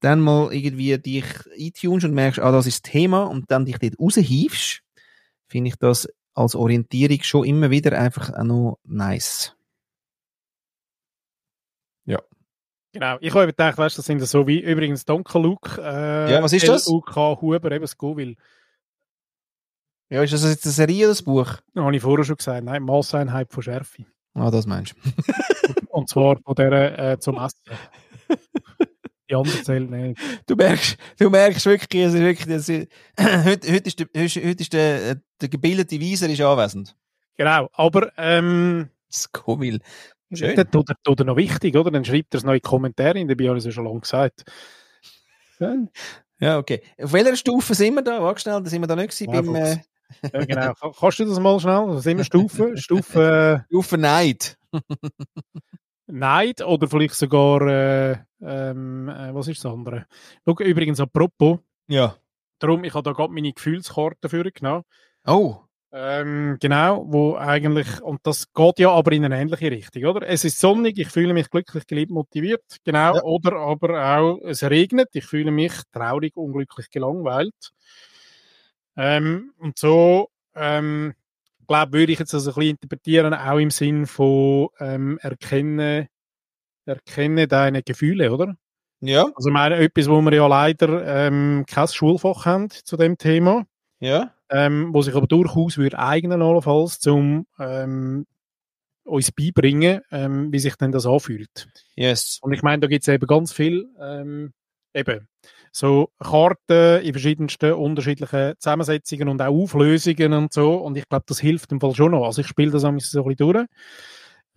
Dann mal irgendwie dich eintunst und merkst, ah, das ist das Thema und dann dich dort raushiefst, finde ich das als Orientierung schon immer wieder einfach auch noch nice. Genau, ich habe gedacht, weißt, das sind so wie übrigens Donker Luke. Äh, Ja, was ist das? UK Huber, eben Scoville. Ja, ist das jetzt eine Serie oder ein Buch? Das habe ich vorher schon gesagt. Nein, Maßeinheit von Schärfe. Ah, das meinst du. Und zwar von der äh, zum Essen. Die anderen zählen nicht. Du merkst, du merkst wirklich, es ist wirklich, das ist, heute, heute ist der, heute ist der, der gebildete Weiser ist anwesend. Genau, aber ähm, Scoville. Schön. das tut er, tut er noch wichtig, oder? Dann schreibt er es noch in die Kommentare, in dabei habe ich es ja schon lange gesagt. Ja, Ja, okay. Auf welcher Stufe sind wir da? Warte schnell, da sind wir da nicht gewesen. Ja, beim, äh, ja, genau. Ka- Kannst du das mal schnell? Das sind wir Stufen. Stufe Stufe Neid. äh, Neid oder vielleicht sogar, äh, ähm, äh, was ist das andere? Schau, übrigens, apropos, Ja. darum, ich habe da gerade meine Gefühlskarte dafür genommen. Oh. Ähm, genau, wo eigentlich, und das geht ja aber in eine ähnliche Richtung, oder? Es ist sonnig, ich fühle mich glücklich, geliebt, motiviert, genau, Ja. oder aber auch, es regnet, ich fühle mich traurig, unglücklich, gelangweilt. Ähm, und so, ähm, glaube würde ich jetzt das ein bisschen interpretieren, auch im Sinn von ähm, erkenne, erkenne deine Gefühle, oder? Ja. Also ich meine, etwas, wo wir ja leider ähm, kein Schulfach haben zu dem Thema Ja. ähm, wo sich aber durchaus würde eignen allenfalls, zum ähm, uns beibringen, ähm, wie sich denn das anfühlt. Yes. Und ich meine, da gibt es eben ganz viel, ähm, eben, so Karten in verschiedensten unterschiedlichen Zusammensetzungen und auch Auflösungen und so. Und ich glaube, das hilft im Fall schon noch. Also ich spiele das manchmal so ein bisschen durch.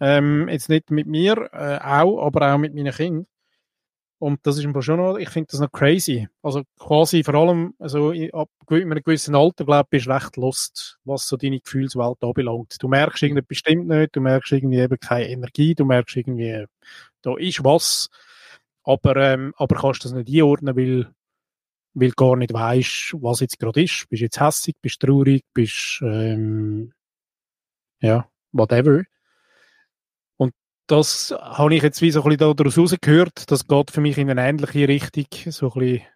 Ähm, jetzt nicht mit mir, äh, auch, aber auch mit meinen Kindern. Und das ist im Fall schon noch, ich finde das noch crazy. Also quasi vor allem, also ab einem gewissen Alter, glaube ich, bist du recht lost, was so deine Gefühlswelt anbelangt. Du merkst irgendetwas bestimmt nicht, du merkst irgendwie eben keine Energie, du merkst irgendwie, da ist was, aber, ähm, aber kannst das nicht einordnen, weil, weil du gar nicht weißt, was jetzt gerade ist. Bist jetzt hässig, bist traurig, bist, ähm, ja, whatever. Und das habe ich jetzt wie so ein bisschen daraus rausgehört, das geht für mich in eine ähnliche Richtung, so ein bisschen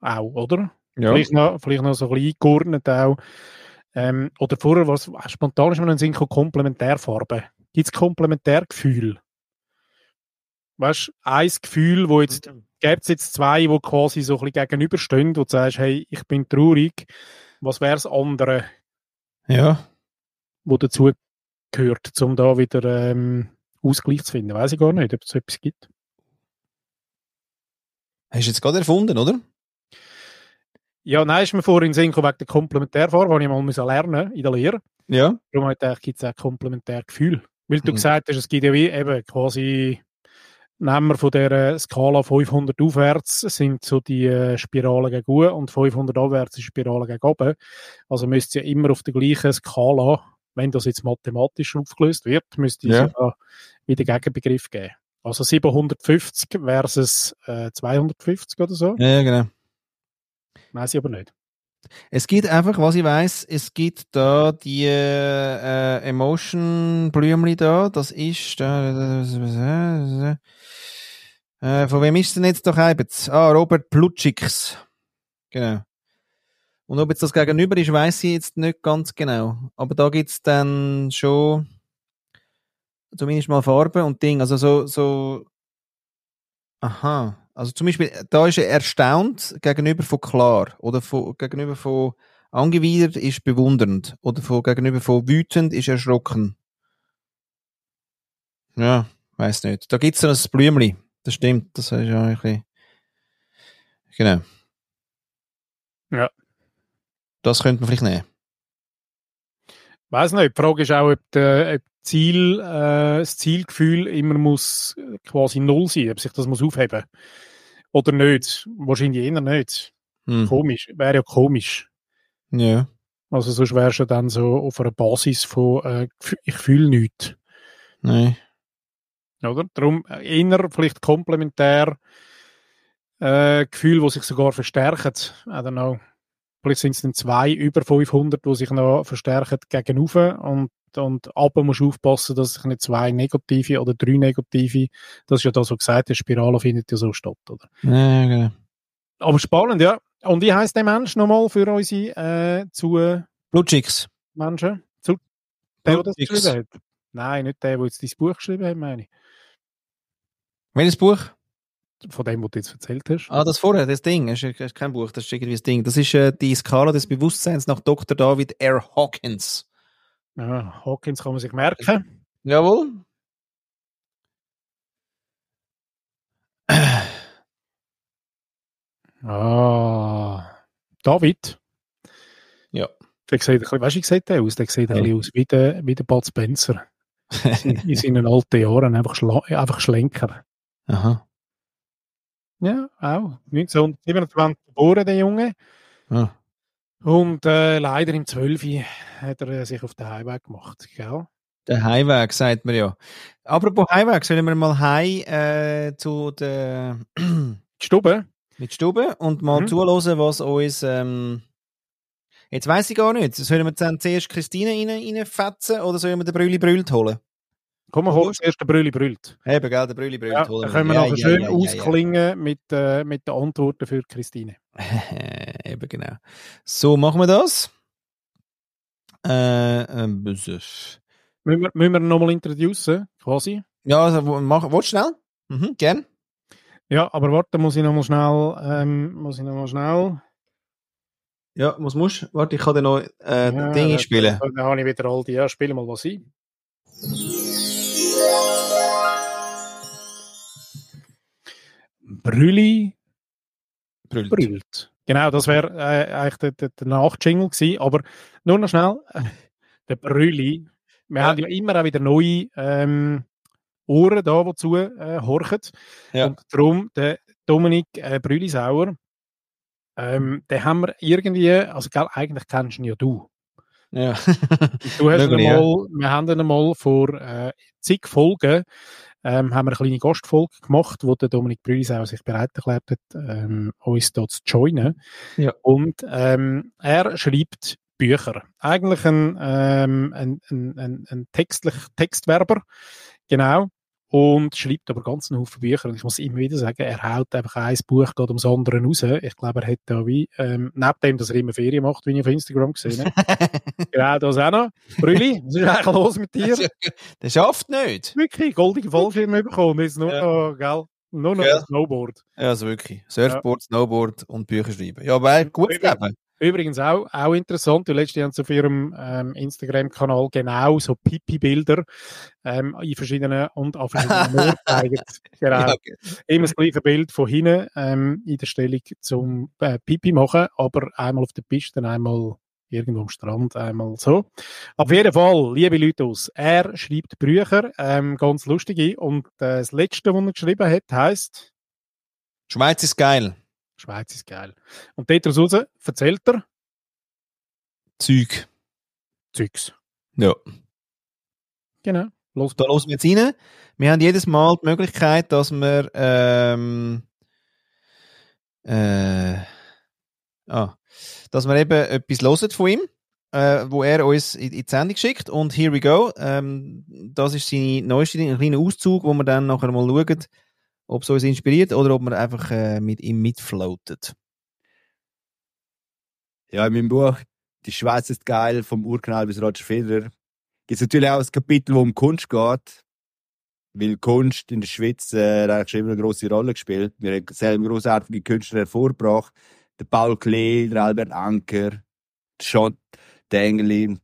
auch, oder? Ja. Vielleicht, noch, vielleicht noch so ein bisschen eingeordnet auch. Ähm, oder vorher, was spontan ist mir in den Sinn Komplementärfarben. Gibt es Komplementärgefühl? Weißt du, ein Gefühl, wo jetzt, gäbe es jetzt zwei, wo quasi so ein bisschen gegenüberstehen, wo du sagst, hey, ich bin traurig, was wäre das andere, Ja. wo dazu gehört, um da wieder ähm, Ausgleich zu finden? Weiß ich gar nicht, ob es so etwas gibt. Hast du jetzt gerade erfunden, oder? Ja, nein, ist mir vorhin in Sinn gekommen, wegen der Komplementärfarbe, die ich mal müssen lernen in der Lehre. Ja. Darum habe ich gedacht, gibt es auch Komplementärgefühl. Weil du Mhm. gesagt hast, es gibt ja wie eben quasi, nehmen wir von der Skala 500 aufwärts, sind so die äh, Spiralen gegen und 500 abwärts ist Spirale gegen oben. Also müsste es ja immer auf der gleichen Skala, wenn das jetzt mathematisch aufgelöst wird, müsste es Ja. ja wieder Gegenbegriff geben. Also 750 versus äh, 250 oder so. Ja, genau. Weiß ich aber nicht. Es gibt einfach, was ich weiß, es gibt da die äh, Emotion Blümli da, das ist da, äh, von wem ist es denn jetzt doch jetzt? Ah, Robert Plutschix. Genau. Und ob jetzt das gegenüber ist, weiß ich jetzt nicht ganz genau. Aber da gibt's dann schon zumindest mal Farbe und Ding. Also so, so, aha. Also zum Beispiel, da ist er erstaunt gegenüber von klar oder von, gegenüber von angewidert ist bewundernd oder von, gegenüber von wütend ist erschrocken. Ja, weiß nicht. Da gibt's so ein Blümli. Das stimmt. Das ist ja ein bisschen, genau. Ja. Das könnte man vielleicht nehmen. Weiß nicht. Die Frage ist auch, ob, der, ob Ziel, äh, das Zielgefühl immer muss quasi null sein, ob sich das muss aufheben oder nicht. Wahrscheinlich eher nicht. Hm. Komisch. Wäre ja komisch. Ja. Also sonst wärst du dann so auf einer Basis von äh, ich fühle nichts. Nein. Oder? Darum äh, eher vielleicht komplementär äh, Gefühl, die sich sogar verstärken. I don't know. Vielleicht sind es dann zwei über 500, die sich noch verstärken gegenüber und und aber musst du aufpassen, dass sich nicht zwei negative oder drei negative, das ist ja das, was gesagt ist, Spirale findet ja so statt, oder? Ja, genau. Aber spannend, ja. Und wie heißt der Mensch nochmal für unsere äh, zu Blutschicks. Menschen? Zu der, der das geschrieben hat? Nein, nicht der, der jetzt dein Buch geschrieben hat, meine ich. Welches Buch? Von dem, was du jetzt erzählt hast. Ah, das vorher, das Ding. Das ist, das ist kein Buch, das ist irgendwie das Ding. Das ist äh, die Skala des Bewusstseins nach Dr. David R. Hawkins. Ja, Hawkins kann man sich merken. Jawohl. Ah, David. Ja. Der sieht ein bisschen, weißt du, wie sieht der aus? Der sieht ein Ja. bisschen aus wie der, wie der Bud Spencer. In seinen alten Jahren einfach, schla einfach schlenker. Aha. Ja, auch. 1927 geboren, der Junge. Ah. Und äh, leider im 12. hat er äh, sich auf den Heimweg gemacht. Gell? Der Heimweg, sagt man ja. Apropos Heimweg, sollen wir mal heim äh, zu der Stube. mit Stube und mal Mhm. zuhören, was uns ähm, jetzt weiß ich gar nicht. Sollen wir dann zuerst Christine rein, reinfetzen oder sollen wir den Brülli brüllt holen? Komm, wir holen zuerst den Brülli brüllt. Eben, gell, den Brülli brüllt Ja, dann können wir Ja, nachher ja, schön ja, ausklingen Mit, äh, mit den Antworten für Christine. Eben genau. So, machen wir das. Äh, bzz. Müssen wir, müssen wir nochmal introducen, quasi? ja, also, mach, willst du schnell? Mhm, gern. Ja, aber warte, muss ich nochmal schnell, ähm, muss ich nochmal schnell. Ja, musst du? Warte, ich kann dir noch äh, Ja, Dinge dann- spielen. Dann habe ich wieder all die, ja, spiele mal was ein. Brülli Brüllt. brüllt. Genau, das wäre äh, eigentlich der, der, der Nachjingle gewesen, aber nur noch schnell, der Brülli, wir Ja. haben ja immer auch wieder neue ähm, Ohren da, die zu äh. Ja. Und darum, der Dominik äh, Brüllisauer, ähm, den haben wir irgendwie, also gell, eigentlich kennst ihn ja du. Ja. Du hast Möglich, ja. wir haben ihn mal vor äh, zig Folgen ähm, haben wir eine kleine Gastfolge gemacht, wo der Dominik Brülisauer sich bereit erklärt hat, ähm, uns dort zu joinen. Ja. Und ähm, er schreibt Bücher. Eigentlich ein, ähm, ein, ein, ein, ein textlich, Textwerber, genau. Und schreibt aber ganz einen Haufen Bücher. Und ich muss immer wieder sagen, er haut einfach ein Buch geht ums andere raus. Ich glaube, er hat da wie, ähm, neben dem, dass er immer Ferien macht, wie ich auf Instagram gesehen habe. genau, das auch noch. Brülli, was ist eigentlich los mit dir? Der schafft nicht. Wirklich goldige Fallschirme bekommen. Jetzt nur Ja. noch, gell? Nur noch ein Snowboard. Ja, also wirklich. Surfboard, Snowboard und Bücher schreiben. Ja, weil gut Leben. Übrigens auch, auch interessant, die letzte haben auf ihrem ähm, Instagram-Kanal genau so Pipi-Bilder ähm, in verschiedenen und an verschiedenen Orten zeigen. Genau. Ja, okay. Immer das gleiche Bild von hinten ähm, in der Stellung zum äh, Pipi machen, aber einmal auf der Piste, einmal irgendwo am Strand, einmal so. Auf jeden Fall, liebe Leute aus, er schreibt Bücher, ähm, ganz lustige, und äh, das letzte, was er geschrieben hat, heisst Schweiz ist geil. Schweiz ist geil. Und dort raus erzählt er Zeug. Zeugs. Ja. Genau. Los. Da hören wir jetzt rein. Wir haben jedes Mal die Möglichkeit, dass wir ähm, äh, ah, dass wir eben etwas hören von ihm, äh, wo er uns in, in die Sendung schickt. Und here we go. Ähm, das ist seine neueste, ein kleiner Auszug, wo wir dann nachher mal schauen, ob es uns inspiriert oder ob wir einfach äh, mit ihm mitfloatet. Ja, in meinem Buch Die Schweiz ist geil, vom Urknall bis Roger Federer, gibt es natürlich auch ein Kapitel, wo um Kunst geht. Weil Kunst in der Schweiz äh, schon immer eine grosse Rolle gespielt. Wir haben selber großartige Künstler hervorgebracht. Der Paul Klee, der Albert Anker, der Schott, der Engeli,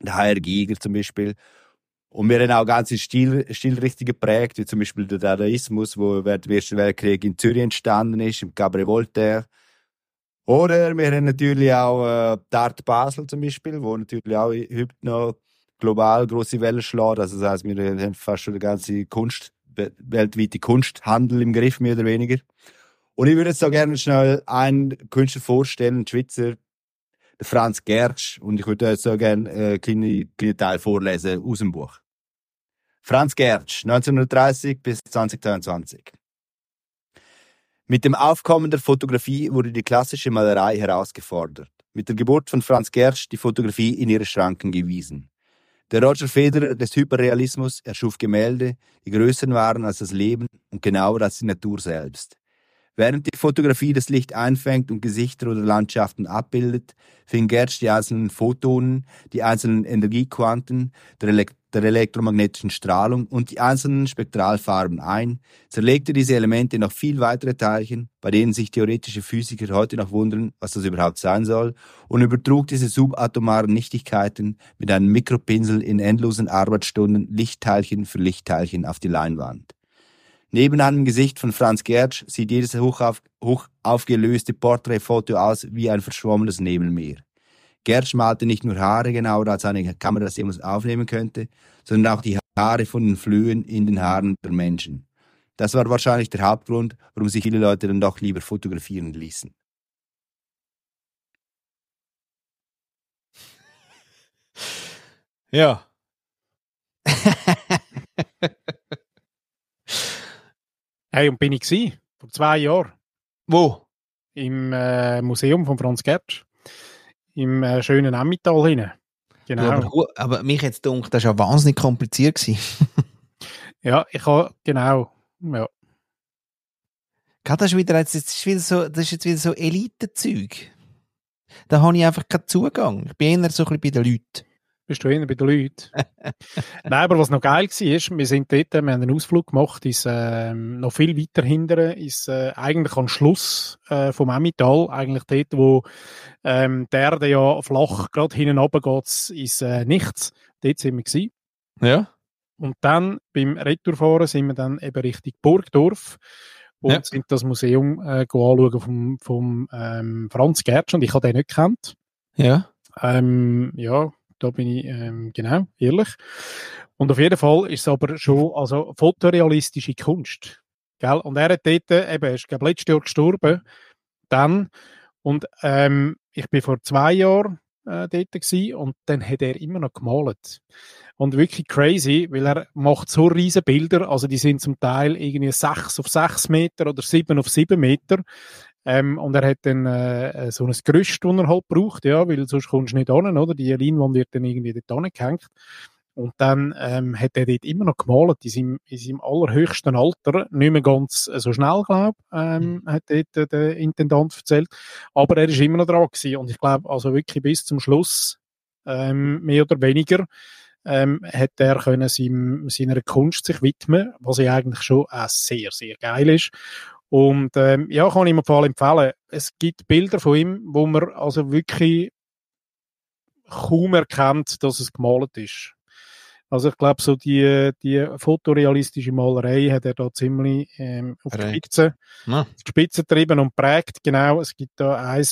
der HR Giger zum Beispiel. Und wir haben auch ganze Stil, Stilrichtungen geprägt, wie zum Beispiel der Dadaismus, wo während dem Ersten Weltkrieg in Zürich entstanden ist, im Cabaret Voltaire. Oder wir haben natürlich auch äh, die Art Basel zum Beispiel, wo natürlich auch heute noch global große Wellen schlägt. Also das heißt, wir haben fast schon den ganzen Kunst, weltweite Kunsthandel im Griff, mehr oder weniger. Und ich würde jetzt so gerne schnell einen Künstler vorstellen, einen Schweizer, der Franz Gertsch. Und ich würde jetzt so gerne einen kleinen, kleinen Teil vorlesen aus dem Buch. Franz Gertsch, 1930 bis 2022. Mit dem Aufkommen der Fotografie wurde die klassische Malerei herausgefordert. Mit der Geburt von Franz Gertsch die Fotografie in ihre Schranken gewiesen. Der Roger Federer des Hyperrealismus erschuf Gemälde, die größer waren als das Leben und genauer als die Natur selbst. Während die Fotografie das Licht einfängt und Gesichter oder Landschaften abbildet, fing Gertsch die einzelnen Photonen, die einzelnen Energiequanten der, Elekt der elektromagnetischen Strahlung und die einzelnen Spektralfarben ein, zerlegte diese Elemente noch viel weitere Teilchen, bei denen sich theoretische Physiker heute noch wundern, was das überhaupt sein soll, und übertrug diese subatomaren Nichtigkeiten mit einem Mikropinsel in endlosen Arbeitsstunden Lichtteilchen für Lichtteilchen auf die Leinwand. Neben einem Gesicht von Franz Gertsch sieht jedes hoch, auf, hoch aufgelöste Porträtfoto aus wie ein verschwommenes Nebelmeer. Gertsch malte nicht nur Haare genauer, als eine Kamera das jemals aufnehmen könnte, sondern auch die Haare von den Flöhen in den Haaren der Menschen. Das war wahrscheinlich der Hauptgrund, warum sich viele Leute dann doch lieber fotografieren ließen. Ja. Hey, und bin ich gewesen, vor zwei Jahren, Wo? im äh, Museum von Franz Gertsch, im äh, schönen Emmental hinein. Genau. Ja, aber, aber mich jetzt gedacht, das war ja wahnsinnig kompliziert. Gewesen. Ja, ich habe, genau, ja. Das ist wieder, jetzt- das ist wieder so, das ist jetzt wieder so Elite-Zeug. Da habe ich einfach keinen Zugang. Ich bin eher so ein bisschen bei den Leuten. Bist du eher bei den Leuten? Nein, aber was noch geil war, ist, wir sind dort, wir haben einen Ausflug gemacht, ist ähm, noch viel weiter hinten, ist äh, eigentlich am Schluss äh, vom Emmental, eigentlich dort, wo ähm, die Erde ja flach gerade hinten runter geht, ist äh, nichts. Dort sind wir gewesen. Ja. Und dann beim Retourfahren sind wir dann eben Richtung Burgdorf und Ja. sind das Museum äh, anschauen vom, vom ähm, Franz Gertsch und ich habe den nicht gekannt. Ja. Ähm, ja, da bin ich ähm, genau ehrlich. Und auf jeden Fall ist es aber schon also fotorealistische Kunst. Gell? Und er hat dort, eben, ist glaube letztes Jahr gestorben, dann. Und ähm, ich bin vor zwei Jahren äh, dort gewesen, und dann hat er immer noch gemalt. Und wirklich crazy, weil er macht so riesen Bilder, also die sind zum Teil irgendwie sechs auf sechs Meter oder sieben auf sieben Meter. Ähm, und er hat dann äh, so ein Gerüst, das er halt braucht, ja, weil sonst kommst du nicht an, oder? Die Leinwand wird dann irgendwie dort angehängt. Und dann ähm, hat er dort immer noch gemalt, in seinem, in seinem allerhöchsten Alter, nicht mehr ganz äh, so schnell, glaube ähm, hat dort äh, der Intendant erzählt. Aber er ist immer noch dran gewesen. Und ich glaube, also wirklich bis zum Schluss, ähm, mehr oder weniger, ähm, hat er können seinem, seiner Kunst sich widmen, was ja eigentlich schon auch sehr, sehr geil ist. Und ähm, ja, kann ich mir vor allem empfehlen. Es gibt Bilder von ihm, wo man also wirklich kaum erkennt, dass es gemalt ist. Also ich glaube, so die, die fotorealistische Malerei hat er da ziemlich ähm, auf die. Spitze, die Spitze getrieben und prägt. Genau, es gibt da ein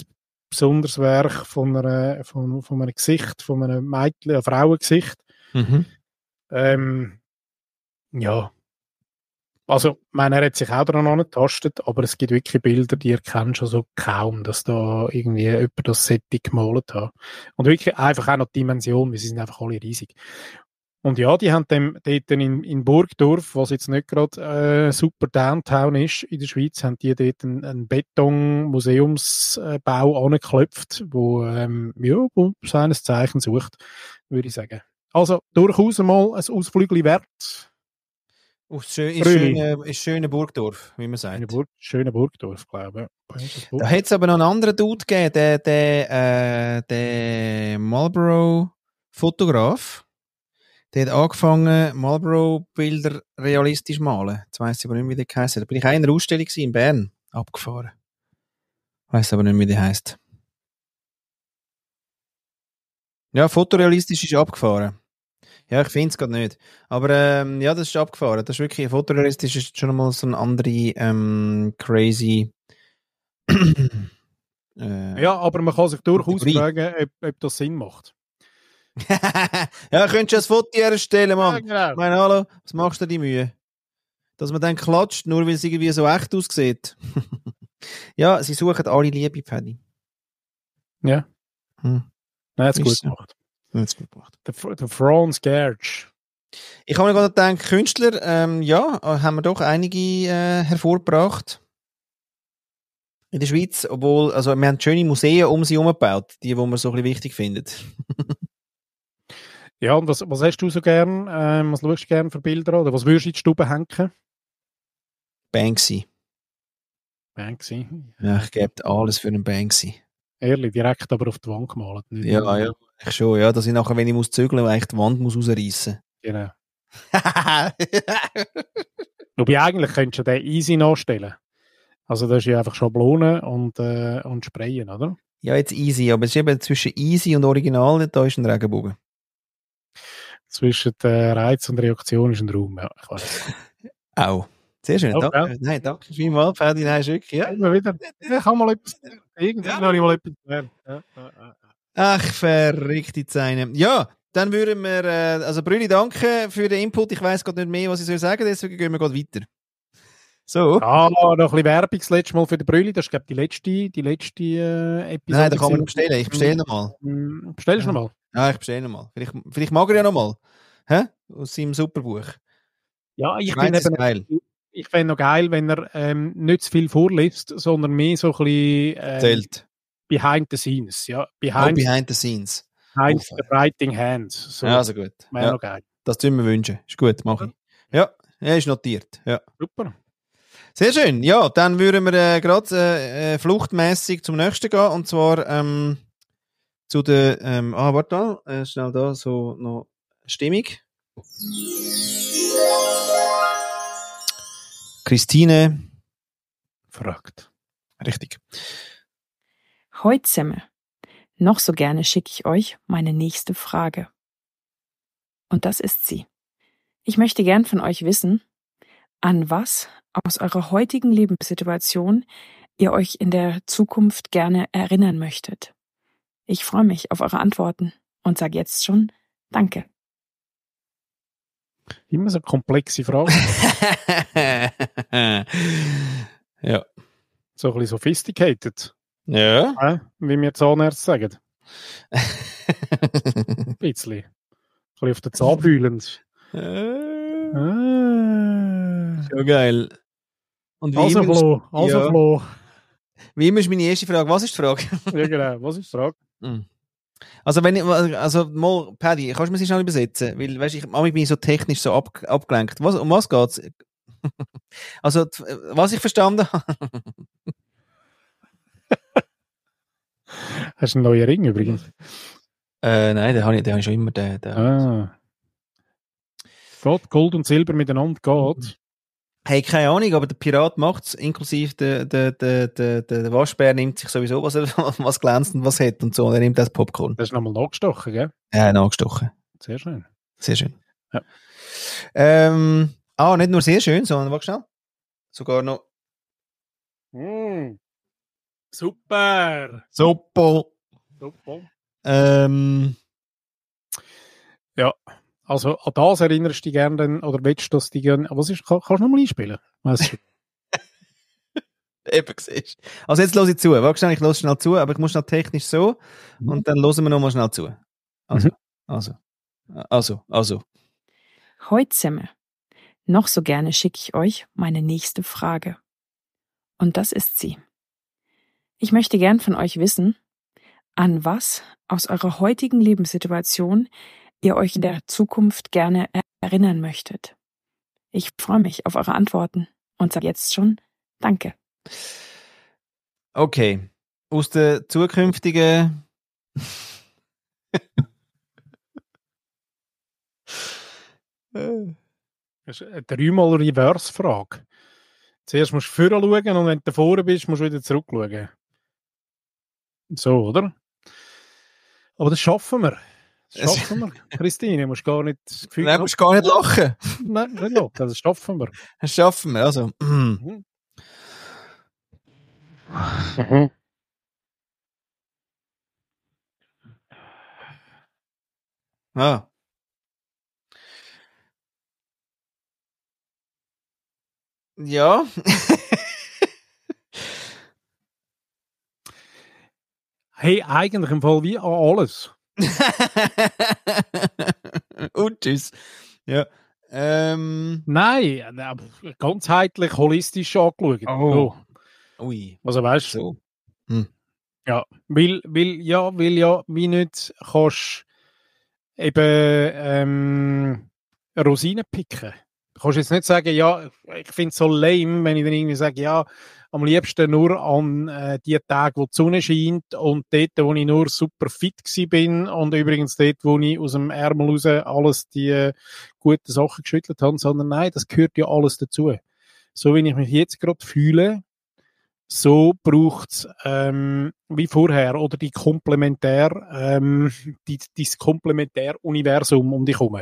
besonderes Werk von, einer, von, von einem Gesicht, von einem Mädchen, einem Frauengesicht. Mhm. Ähm, ja. Also, ich hat sich auch daran angetastet, aber es gibt wirklich Bilder, die erkennst du also kaum, dass da irgendwie jemand das Setting gemalt hat. Und wirklich einfach auch noch die Dimension, weil sie sind einfach alle riesig. Und ja, die haben dem dort in, in Burgdorf, was jetzt nicht gerade äh, super Downtown ist in der Schweiz, haben die dort einen, einen Beton-Museumsbau angeklopft, wo, ähm, ja, wo seines Zeichen sucht, würde ich sagen. Also durchaus einmal ein Ausflügel wert. Auf schön, ist, Brüni. schöne, Burgdorf, wie man sagt. Burg, schöne Burgdorf, glaube ich. Da hat es aber noch einen anderen Dude gegeben, der, der, äh, der Marlboro-Fotograf. Der hat angefangen, Marlboro-Bilder realistisch malen. Jetzt weiss ich aber nicht mehr, wie der hat. Da bin ich auch in einer Ausstellung in Bern abgefahren. Weiss aber nicht mehr, wie der heisst. Ja, fotorealistisch ist abgefahren. Ja, ich finde es gerade nicht. Aber ähm, ja, das ist abgefahren. Das ist wirklich, fotorealistisch ist schon mal so eine andere ähm, crazy äh, Ja, aber man kann sich durchaus fragen, ob, ob das Sinn macht. ja, könntest du ein Foto erstellen, Ja, Mann. genau. Ich meine, hallo, was machst du dir die Mühe? Dass man dann klatscht, nur weil es irgendwie so echt aussieht. ja, sie suchen alle Liebe, Paddy. Ja. Hm. Nein, hat's Ist gut gemacht. Gemacht. Der, Fr- der Franz Gertsch. Ich habe mir gerade gedacht, Künstler, ähm, ja, haben wir doch einige äh, hervorgebracht. In der Schweiz, obwohl, also wir haben schöne Museen um sie herum gebaut, die, wo man so ein bisschen wichtig findet. Ja, und was, was hast du so gern? Ähm, was schaust du gern für Bilder? Oder was würdest du in die Stube hängen? Banksy. Banksy. Ja, ich gebe alles für einen Banksy. Ehrlich, direkt aber auf die Wand gemalt. Ja, ja, ich schon, ja, dass ich nachher, wenn ich muss zügeln, eigentlich die Wand muss rausreißen. Genau. Wobei eigentlich könntest du den easy nachstellen. Also das ist ja einfach Schablone und, äh, und Sprayen, oder? ja, jetzt easy, aber es ist eben zwischen easy und original, da ist ein Regenbogen. Zwischen äh, Reiz und Reaktion ist ein Raum, ja. Ich weiß. Auch. Sehr schön, danke. Nein, danke vielmals, Ferdi, nein, ist wirklich, ja. Immer wieder. Ich habe mal etwas. Irgendwann Ja. habe ich mal etwas gelernt. Ja, ja, ja. Ach, verrückte Zeine. Ja, dann würden wir, äh, also Brüni, danke für den Input. Ich weiß gerade nicht mehr, was ich soll sagen, deswegen gehen wir gerade weiter. So. Ah, noch ein bisschen Werbung das letzte Mal für den Brülli. Das ist, glaube ich, die letzte, die letzte äh, Episode. Nein, da kann man bestellen. Ich bestelle nochmal. Mm, Bestellst du Ja. nochmal? Ja, ich bestelle nochmal. Vielleicht, vielleicht mag er ja nochmal. Hä? Aus seinem Superbuch. Ja, ich Ich es eben, geil. Ich fände noch geil, wenn er ähm, nicht zu viel vorliest, sondern mehr so ein bisschen ähm, Zählt. behind the scenes. Ja, Oh, behind, behind the scenes. behind Oh, the writing hand. So, Ja, also gut. wäre Ja, noch geil. das tun wir wünschen. Ist gut, mache ich. Ja, ja, ist notiert. Ja. Super. Sehr schön. Ja, dann würden wir äh, gerade äh, äh, fluchtmäßig zum nächsten gehen. Und zwar ähm, zu der. Ähm, ah, warte mal. Äh, schnell da so noch Stimmung. Christine. Verrückt. Richtig. Heute Semme. Noch so gerne schicke ich euch meine nächste Frage. Und das ist sie. Ich möchte gern von euch wissen, an was aus eurer heutigen Lebenssituation ihr euch in der Zukunft gerne erinnern möchtet. Ich freue mich auf eure Antworten und sage jetzt schon Danke. Immer so komplexe Fragen. ja. so ein bisschen sophisticated. Ja. Äh? Wie wir Zahnärzte sagen. Ein bisschen. Ein bisschen auf den Zahn fühlend. äh, Ah. ja, geil. Und wie, Also immer, Flo, also Ja. Flo. wie immer ist meine erste Frage. Was ist die Frage? Ja genau, was ist die Frage? Also, wenn ich, also, mal, Paddy, kannst du mir sie schnell übersetzen? Weil, weißt ich, manchmal bin ich so technisch so ab, abgelenkt. Was, um was geht's? Also, was ich verstanden habe. Hast du einen neuen Ring übrigens? Äh, nein, den habe ich, den habe ich schon immer, den, den. Ah. Geht Gold und Silber miteinander geht. Hey, keine Ahnung, aber der Pirat macht's, inklusive der, der, der, der, der Waschbär nimmt sich sowieso, was, er, was glänzt und was hat und so. Und er nimmt das Popcorn. Das ist nochmal nachgestochen, gell? Ja, nachgestochen. Sehr schön. Sehr schön. Ja. Ähm, ah, nicht nur sehr schön, sondern, warte schnell. Sogar noch Mm. Super! super. Super. Ähm, Also an das erinnerst du dich gerne dann, oder willst du, dass die gerne... Was ist, kann, kannst du nochmal einspielen? Weiss schon. eben siehst du. Also jetzt los ich zu. Warte schnell, ich los schnell zu, aber ich muss schnell technisch so Mhm. und dann hören wir nochmal schnell zu. Also, also, also, also. Heute Semme. Noch so gerne schicke ich euch meine nächste Frage. Und das ist sie. Ich möchte gern von euch wissen, an was aus eurer heutigen Lebenssituation ihr euch in der Zukunft gerne erinnern möchtet. Ich freue mich auf eure Antworten und sage jetzt schon Danke. Okay. Aus der zukünftigen. Das ist eine dreimal Reverse-Frage. Zuerst musst du vorher schauen und wenn du vorne bist, musst du wieder zurückschauen. So, oder? Aber das schaffen wir. Schaffen wir. Christine, musst gar nicht das Gefühl Nein, musst gar nicht lachen. Nein, nicht lachen. Das schaffen wir. Das schaffen wir. Also. Mhm. Ah. Ja. Hey, eigentlich im Fall wie an alles. Und tschüss. Ja. Ähm. Nein, ganzheitlich, holistisch angeschaut. Oh. So. Ui. Also weißt du, So. Hm. ja, weil, weil, ja, weil ja, wie nicht kannst eben ähm, Rosinen picken. Du kannst jetzt nicht sagen, ja, ich finde es so lame, wenn ich dann irgendwie sage, ja, am liebsten nur an äh, die Tage, wo die Sonne scheint und dort, wo ich nur super fit bin und übrigens dort, wo ich aus dem Ärmel raus alles die äh, guten Sachen geschüttelt habe, sondern nein, das gehört ja alles dazu. So wie ich mich jetzt gerade fühle, so braucht's ähm, wie vorher oder die Komplementär, ähm, die, dieses Komplementär-Universum um dich herum.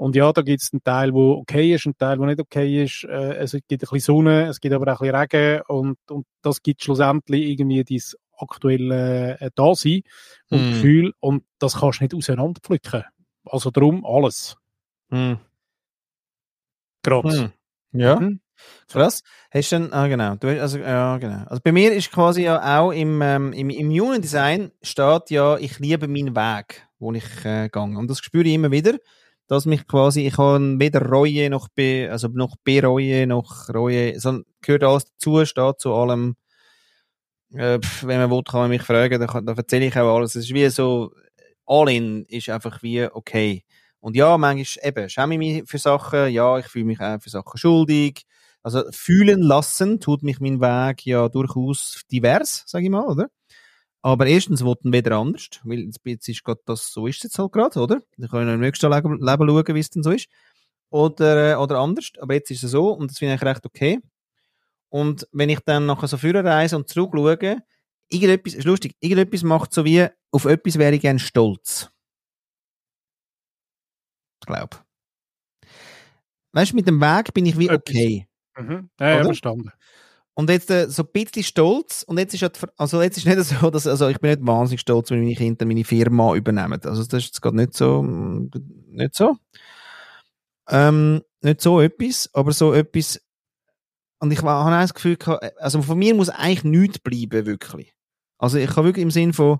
Und ja, da gibt es einen Teil, wo okay ist, einen Teil, wo nicht okay ist. Äh, es gibt ein bisschen Sonne, es gibt aber auch ein bisschen Regen und, und das gibt schlussendlich irgendwie dieses aktuelle äh, Dasein und Mm. Gefühl und das kannst du nicht auseinanderpflücken. Also darum alles. Hm. Gerade. Hm. Ja. Mhm. Krass. Hast du dann, ah, genau. Du, hast- also, ja, genau. Also bei mir ist quasi ja auch im, ähm, im, im Human Design steht ja, ich liebe meinen Weg, wo ich äh, gehe. Und das spüre ich immer wieder, dass mich quasi, ich habe weder Reue noch, be, also noch Bereue noch Reue, sondern gehört alles dazu, steht zu allem. Äh, wenn man will, kann man mich fragen, dann, kann- dann erzähle ich auch alles. Es ist wie so, all in ist einfach wie okay. Und ja, manchmal eben, schäme ich mich für Sachen, ja, ich fühle mich auch für Sachen schuldig. Also fühlen lassen tut mich mein Weg ja durchaus divers, sage ich mal, oder? Aber erstens wird dann wieder anders, weil jetzt- ist gerade das, so ist es jetzt halt gerade, oder? Wir können im nächsten Leben, Leben schauen, wie es denn so ist. Oder, äh, oder anders, aber jetzt ist es so und das finde ich recht okay. Und wenn ich dann nachher so führen reise und zurückschaue, irgendetwas, ist lustig, irgendetwas macht so wie, auf etwas wäre ich gerne stolz. Ich glaube. Weißt du, mit dem Weg bin ich wie okay. Mhm. Ja, ja, verstanden. Und jetzt äh, so ein bisschen stolz. Und jetzt ist halt, also jetzt ist nicht so, dass, also ich bin nicht wahnsinnig stolz, wenn meine Kinder meine Firma übernehmen. Also das ist jetzt gerade nicht so, mm, nicht so. Ähm, nicht so etwas, aber so etwas. Und ich habe auch das Gefühl gehabt, also von mir muss eigentlich nichts bleiben, wirklich. Also ich habe wirklich im Sinn von,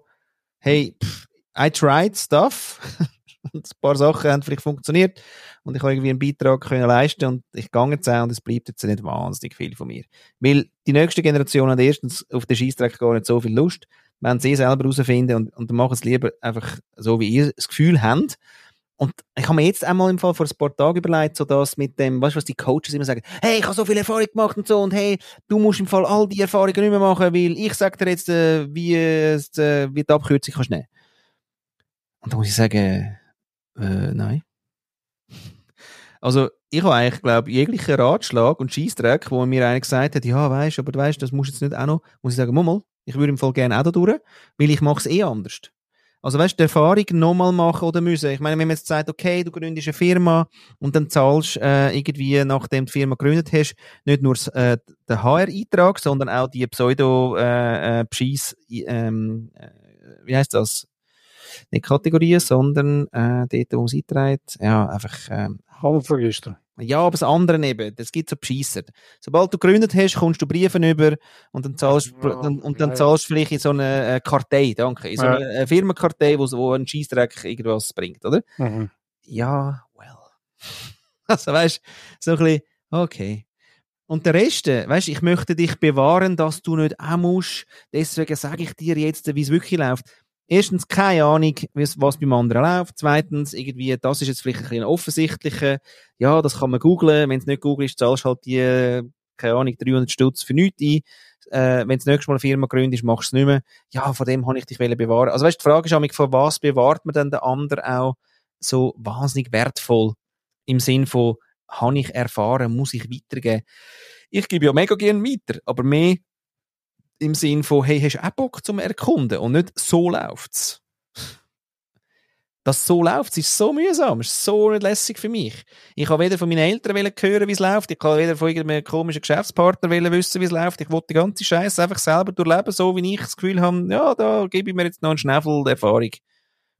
hey, pff, I tried stuff. ein paar Sachen haben vielleicht funktioniert. Und ich habe irgendwie einen Beitrag können leisten und ich gehe jetzt auch und es bleibt jetzt nicht wahnsinnig viel von mir. Weil die nächste Generation hat erstens auf den Scheissdreck gar nicht so viel Lust, wenn sie selber herausfinden und, und machen es lieber einfach so, wie ihr das Gefühl habt. Und ich habe mir jetzt einmal im Fall vor ein paar Tagen überlegt, so das mit dem, weißt du, was die Coaches immer sagen, hey, ich habe so viel Erfahrung gemacht und so und hey, du musst im Fall all die Erfahrungen nicht mehr machen, weil ich sag dir jetzt, äh, wie, äh, wie die Abkürzung kannst nehmen. Und da muss ich sagen, äh, nein. Also, ich habe eigentlich, glaube jeglichen Ratschlag und Scheissdreck, wo mir einer gesagt hat, ja, weißt aber weißt, das musst du jetzt nicht auch noch, muss ich sagen, mal, ich würde im Fall gerne auch da durch, weil ich mache es eh anders. Also, du, die Erfahrung nochmal machen oder müssen. Ich meine, wenn man jetzt sagt, okay, du gründest eine Firma und dann zahlst äh, irgendwie, nachdem du die Firma gegründet hast, nicht nur äh, den HR-Eintrag, sondern auch die pseudo äh, äh, Bescheiss, ähm, äh, wie heißt das? Nicht Kategorien, sondern äh, dort, wo man es einträgt. Ja, einfach, ähm, Handelsregister. ja, aber das andere eben, das gibt so Bescheisser. Sobald du gegründet hast, kommst du Briefe über und dann zahlst, Ja, dann, und dann zahlst du vielleicht in so eine äh, Kartei, danke, in so Ja. eine, eine Firmenkartei, wo, wo ein Scheissdreck irgendwas bringt, oder? Mhm. Ja, well. Also weißt so ein bisschen, okay. Und der Rest, äh, weißt ich möchte dich bewahren, dass du nicht auch musst. Deswegen sage ich dir jetzt, wie es wirklich läuft. Erstens, keine Ahnung, was beim anderen läuft. Zweitens, irgendwie, das ist jetzt vielleicht ein bisschen offensichtlicher. Ja, das kann man googlen. Wenn es nicht googelst, zahlst halt die, keine Ahnung, 300 Stutz für nichts ein. Äh, wenn du das nächste Mal eine Firma gründest, machst du es nicht mehr. Ja, von dem habe ich dich bewahren. Also weißt, die Frage ist nämlich, von was bewahrt man denn den anderen auch so wahnsinnig wertvoll? Im Sinn von, habe ich erfahren, muss ich weitergeben? Ich gebe ja mega gerne weiter, aber mehr im Sinn von, hey, hast du auch Bock zum Erkunden? Und nicht so läuft's. Das so läuft, ist so mühsam, ist so nicht lässig für mich. Ich habe weder von meinen Eltern hören, wie es läuft, ich kann weder von irgendeinem komischen Geschäftspartner wissen, wie es läuft. Ich wollte die ganze Scheiße einfach selber durchleben, so wie ich das Gefühl habe, ja, da gebe ich mir jetzt noch einen Schnäffel Erfahrung.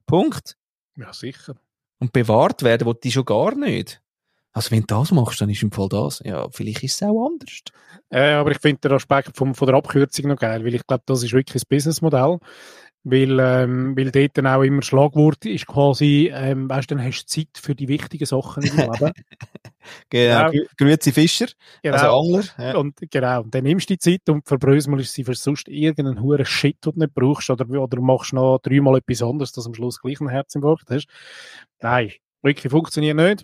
Punkt. Ja, sicher. Und bewahrt werden will die schon gar nicht. Also wenn du das machst, dann ist im Fall das. Ja, vielleicht ist es auch anders. Äh, aber ich finde den Aspekt vom, von der Abkürzung noch geil, weil ich glaube, das ist wirklich das Businessmodell. Weil, ähm, weil dort dann auch immer Schlagwort ist quasi, ähm, weißt du, dann hast du Zeit für die wichtigen Sachen im Leben. Genau. Genau. Grüezi Fischer, also Angler. Ja. Und genau, und dann nimmst du die Zeit und verbröselst sie für sonst irgendeinen huren Shit, den du nicht brauchst, oder, oder machst noch dreimal etwas anderes, dass am Schluss gleich einen Herzinfarkt hast. Nein, wirklich funktioniert nicht.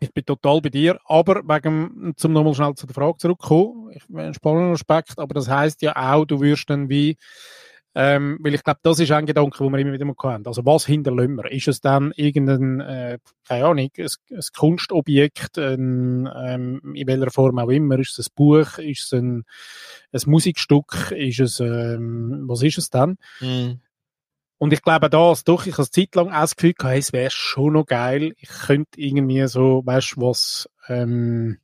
Ich bin total bei dir, aber wegen, zum nochmal schnell zu der Frage zurückkommen, ein spannender Aspekt, aber das heißt ja auch, du wirst dann wie, ähm, weil ich glaube, das ist ein Gedanke, den wir immer wieder mal haben. Also was hinterlassen wir? Ist es dann irgendein, äh, keine Ahnung, ein, ein Kunstobjekt, ein, ähm, in welcher Form auch immer? Ist es ein Buch? Ist es ein, ein Musikstück? Ist es, ähm, was ist es dann? Mhm. Und ich glaube das, doch, ich habe eine Zeit lang auch hey, es wäre schon noch geil. Ich könnte irgendwie so, weißt du, was, ähm,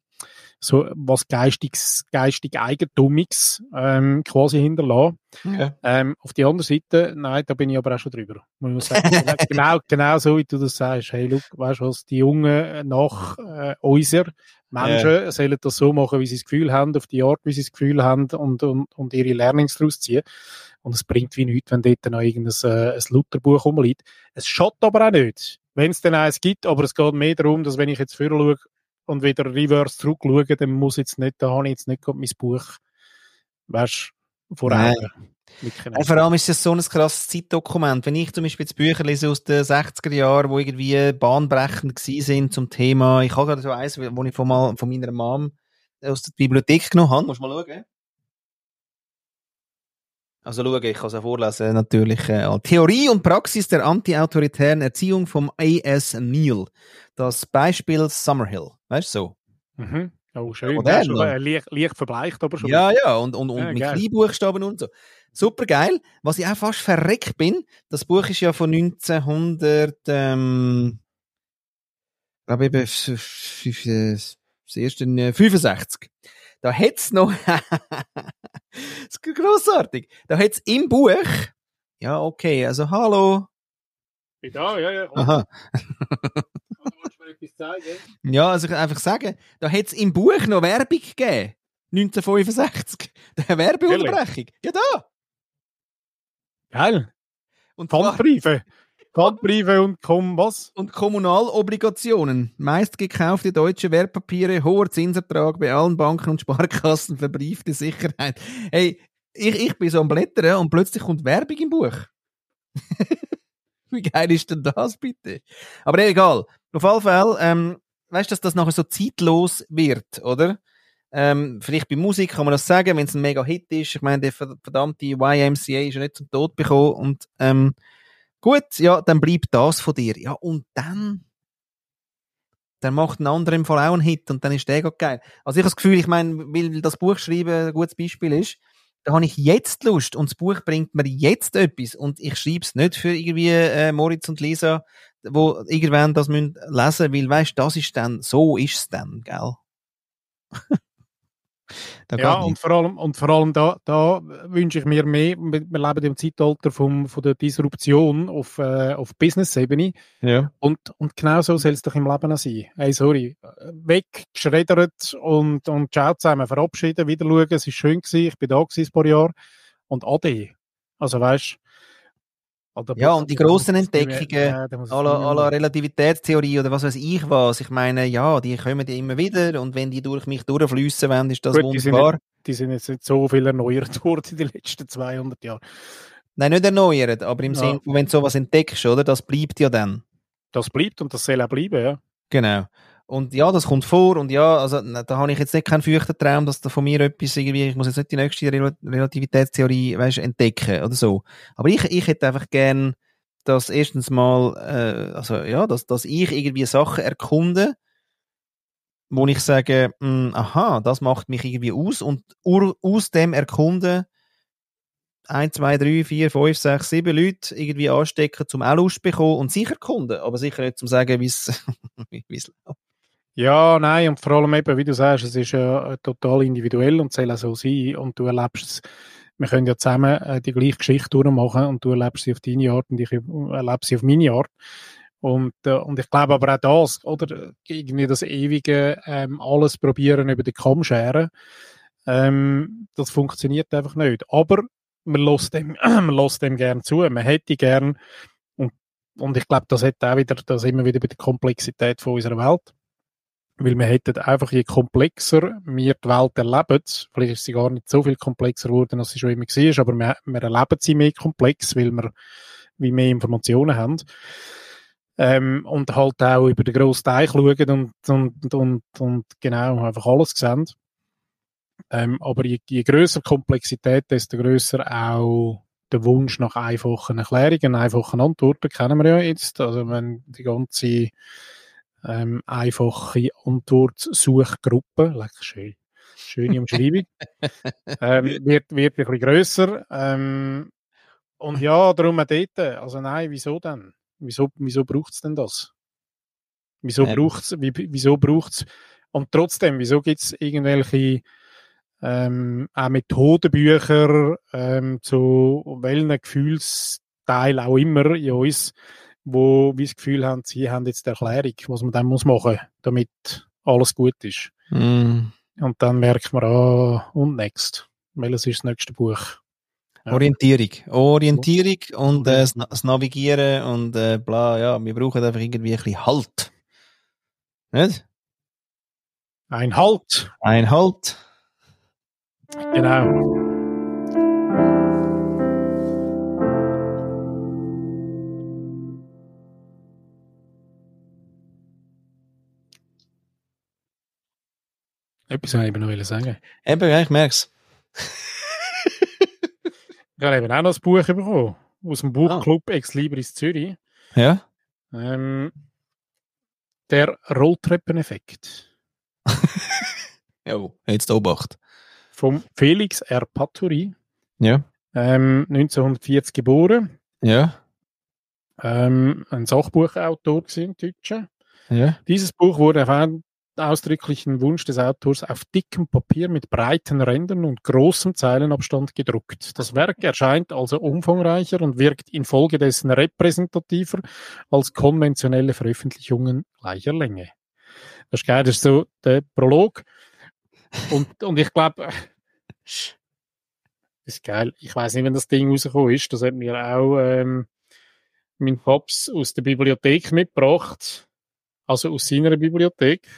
so, was geistiges, geistig Eigentumiges, ähm, quasi hinterlassen. Ja. Ähm, auf die andere Seite, nein, da bin ich aber auch schon drüber. Muss ich sagen. Genau- genau, genau so, wie du das sagst. Hey, look, weißt du was, die Jungen nach äh, unser Menschen sollen das so machen, wie sie das Gefühl haben, auf die Art, wie sie das Gefühl haben und, und, und ihre Learnings daraus ziehen. Und es bringt wie nichts, wenn dort noch irgendein äh, ein Lutherbuch rumliegt. Es schadet aber auch nicht, wenn es dann eins gibt, aber es geht mehr darum, dass wenn ich jetzt vorher schaue und wieder reverse zurück schaue, dann muss jetzt nicht, da habe ich jetzt nicht gerade mein Buch, weißt vor. Augen. Ja, vor allem ist das so ein krasses Zeitdokument. Wenn ich zum Beispiel jetzt Bücher lese aus den 60er Jahren, wo irgendwie bahnbrechend sind zum Thema, ich habe gerade so eins, wo ich von, mal, von meiner Mom aus der Bibliothek genommen habe, musst du mal schauen. Also schauen, ich kann es vorlesen, natürlich. Äh, Theorie und Praxis der anti-autoritären Erziehung vom A.S. Neal. Das Beispiel Summerhill. Weißt du so? Mhm. Oh, schön. Ja, schon, äh, leicht, leicht verbleicht, aber schon. Ja, ja, und, und, und Ja, mit. Kleinbuchstaben und so. Super geil. Was ich auch fast verreckt bin, das Buch ist ja von 1900, ähm, glaube äh, das erste, äh, 65. Da hätt's noch, das ist grossartig, da hätt's im Buch, ja, okay, also hallo, Bin da, ja, ja. aha, Willst du mir etwas zeigen? ja, also ich kann einfach sagen, da hätt's im Buch noch Werbung gegeben. 1965. Der Werbeunterbrechung. Ja, da. Geil. Und zwar- Pfandbriefe. Pfandbriefe und komm, was? und Kommunalobligationen. Meist gekaufte deutsche Wertpapiere, hoher Zinsertrag bei allen Banken und Sparkassen, verbriefte Sicherheit. Hey, ich, ich bin so am Blättern und plötzlich kommt Werbung im Buch. Wie geil ist denn das bitte? Aber egal. Auf alle Fälle, ähm, weißt du, dass das nachher so zeitlos wird, oder? Ähm, vielleicht bei Musik kann man das sagen, wenn es ein mega Hit ist. Ich meine, der ver- verdammte YMCA ist ja nicht zum Tod bekommen und ähm, Gut, ja, dann bleibt das von dir. Ja, und dann, dann macht ein anderer im Fall auch einen Hit und dann ist der gerade geil. Also ich habe das Gefühl, ich meine, weil das Buch schreiben ein gutes Beispiel ist, da habe ich jetzt Lust und das Buch bringt mir jetzt etwas und ich schreibe es nicht für irgendwie äh, Moritz und Lisa, wo irgendwann das müssen lesen, weil weißt, das ist dann, so ist es dann, gell? da Ja, und vor allem, und vor allem da, da wünsche ich mir mehr. Wir leben im Zeitalter vom, von der Disruption auf, äh, auf Business-Ebene. ja. Und, und genau so soll es doch im Leben auch sein. Hey, sorry. Weg, geschreddert und, und ciao zusammen. Verabschieden, wieder schauen. Es ist schön gewesen. Ich bin da gewesen, ein paar Jahre. Und ade. Also weißt Ja, und die grossen Entdeckungen, machen. Relativitätstheorie oder was weiß ich was. Ich meine, ja, die kommen ja immer wieder und wenn die durch mich durchfließen wollen, ist das Gut, die sind wunderbar. Die sind jetzt nicht so viel erneuert worden in den letzten 200 Jahren. Nein, nicht erneuert, aber im Ja. Sinne, wenn du sowas entdeckst, oder? Das bleibt ja dann. Das bleibt und das soll auch bleiben, ja. Genau. Und ja, das kommt vor und ja, also na, da habe ich jetzt nicht keinen feuchten Traum, dass da von mir etwas irgendwie, ich muss jetzt nicht die nächste Rel Relativitätstheorie, weißt, entdecken oder so. Aber ich, ich hätte einfach gern, dass erstens mal, äh, also ja, dass, dass ich irgendwie Sachen erkunde, wo ich sage, mh, aha, das macht mich irgendwie aus und ur, aus dem Erkunden ein, zwei, drei, vier, fünf, sechs, sieben Leute irgendwie anstecken, zum auch Lust bekommen und sich erkunden, aber sicher nicht zum sagen, wie es wie es läuft. Ja, nein, und vor allem eben, wie du sagst, es ist ja äh, total individuell und soll auch so sein und du erlebst es, wir können ja zusammen äh, die gleiche Geschichte durchmachen und du erlebst sie auf deine Art und ich erlebe sie auf meine Art. Und, äh, und ich glaube aber auch das, oder irgendwie das ewige ähm, alles probieren über den Kamm scheren, ähm, das funktioniert einfach nicht. Aber man lässt dem, man dem gern zu, man hätte gern und, und ich glaube, das hat auch wieder, das immer wieder bei der Komplexität von unserer Welt. Weil wir hätten einfach, je komplexer wir die Welt erleben, vielleicht ist sie gar nicht so viel komplexer geworden, als sie schon immer war, aber wir, wir erleben sie mehr komplex, weil wir wie mehr Informationen haben. Ähm, und halt auch über den grossen Teich schauen und, und, und, und genau einfach alles sehen. Ähm, aber je, je grösser die Komplexität, desto grösser auch der Wunsch nach einfachen Erklärungen, einfachen Antworten, kennen wir ja jetzt. Also wenn die ganze ähm, einfache Antwortsuchgruppe, leck schön, schöne Umschreibung, ähm, wird, wird ein bisschen grösser. Ähm, und ja, darum dort. Also nein, wieso denn? Wieso, wieso braucht es denn das? Wieso Ja. braucht's, wie, wieso braucht's, und trotzdem, wieso gibt's irgendwelche ähm, auch Methodenbücher ähm, zu welchen Gefühlsteil auch immer in uns, wo wir das Gefühl haben, sie haben jetzt die Erklärung, was man dann muss machen, damit alles gut ist. Mm. Und dann merkt man, ah, und next. Welches ist das nächste Buch? Ja. Orientierung. Orientierung und äh, das, das Navigieren und äh, bla, ja, wir brauchen einfach irgendwie ein bisschen Halt. Nicht? Ein Halt. Ein Halt. Genau. Etwas wollte ich eben noch sagen. Eben, ja, ich merk's. Ich habe eben auch noch ein Buch bekommen. Aus dem Buchclub Ex Libris Zürich. Ja? Ähm, der Rolltreppeneffekt. Ja, jetzt Obacht. Vom Felix R. Paturi. Ja. Ähm, 1940 geboren. Ja. Ähm, ein Sachbuchautor gewesen, Deutscher. Ja. Dieses Buch wurde auf ausdrücklichen Wunsch des Autors auf dickem Papier mit breiten Rändern und großem Zeilenabstand gedruckt. Das Werk erscheint also umfangreicher und wirkt infolgedessen repräsentativer als konventionelle Veröffentlichungen gleicher Länge. Das ist geil, das ist so der Prolog. Und, und ich glaube, das ist geil. Ich weiß nicht, wenn das Ding rausgekommen ist. Das hat mir auch ähm, mein Paps aus der Bibliothek mitgebracht. Also aus seiner Bibliothek.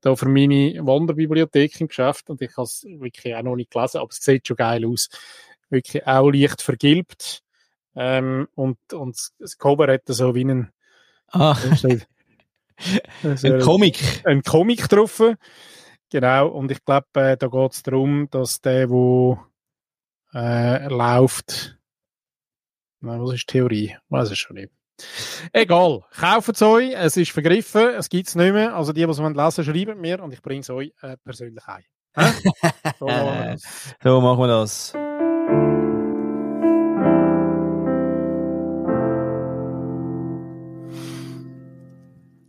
Da für meine Wanderbibliothek im Geschäft. Und ich habe es wirklich auch noch nicht gelesen, aber es sieht schon geil aus. Wirklich auch leicht vergilbt. Ähm, und, und das Cover hat so wie einen, Ah, so ein Comic. ein Comic drauf. Genau, und ich glaube, äh, da geht es darum, dass der, wo äh, läuft, Nein, was ist Theorie? Weiß ich schon nicht. Egal, kauft es euch, es ist vergriffen, es gibt es nicht mehr. Also die, die es lesen wollen, schreiben mir und ich bringe es euch äh, persönlich ein. So machen wir das. So machen wir das.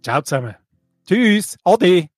Ciao zusammen. Tschüss, Ade.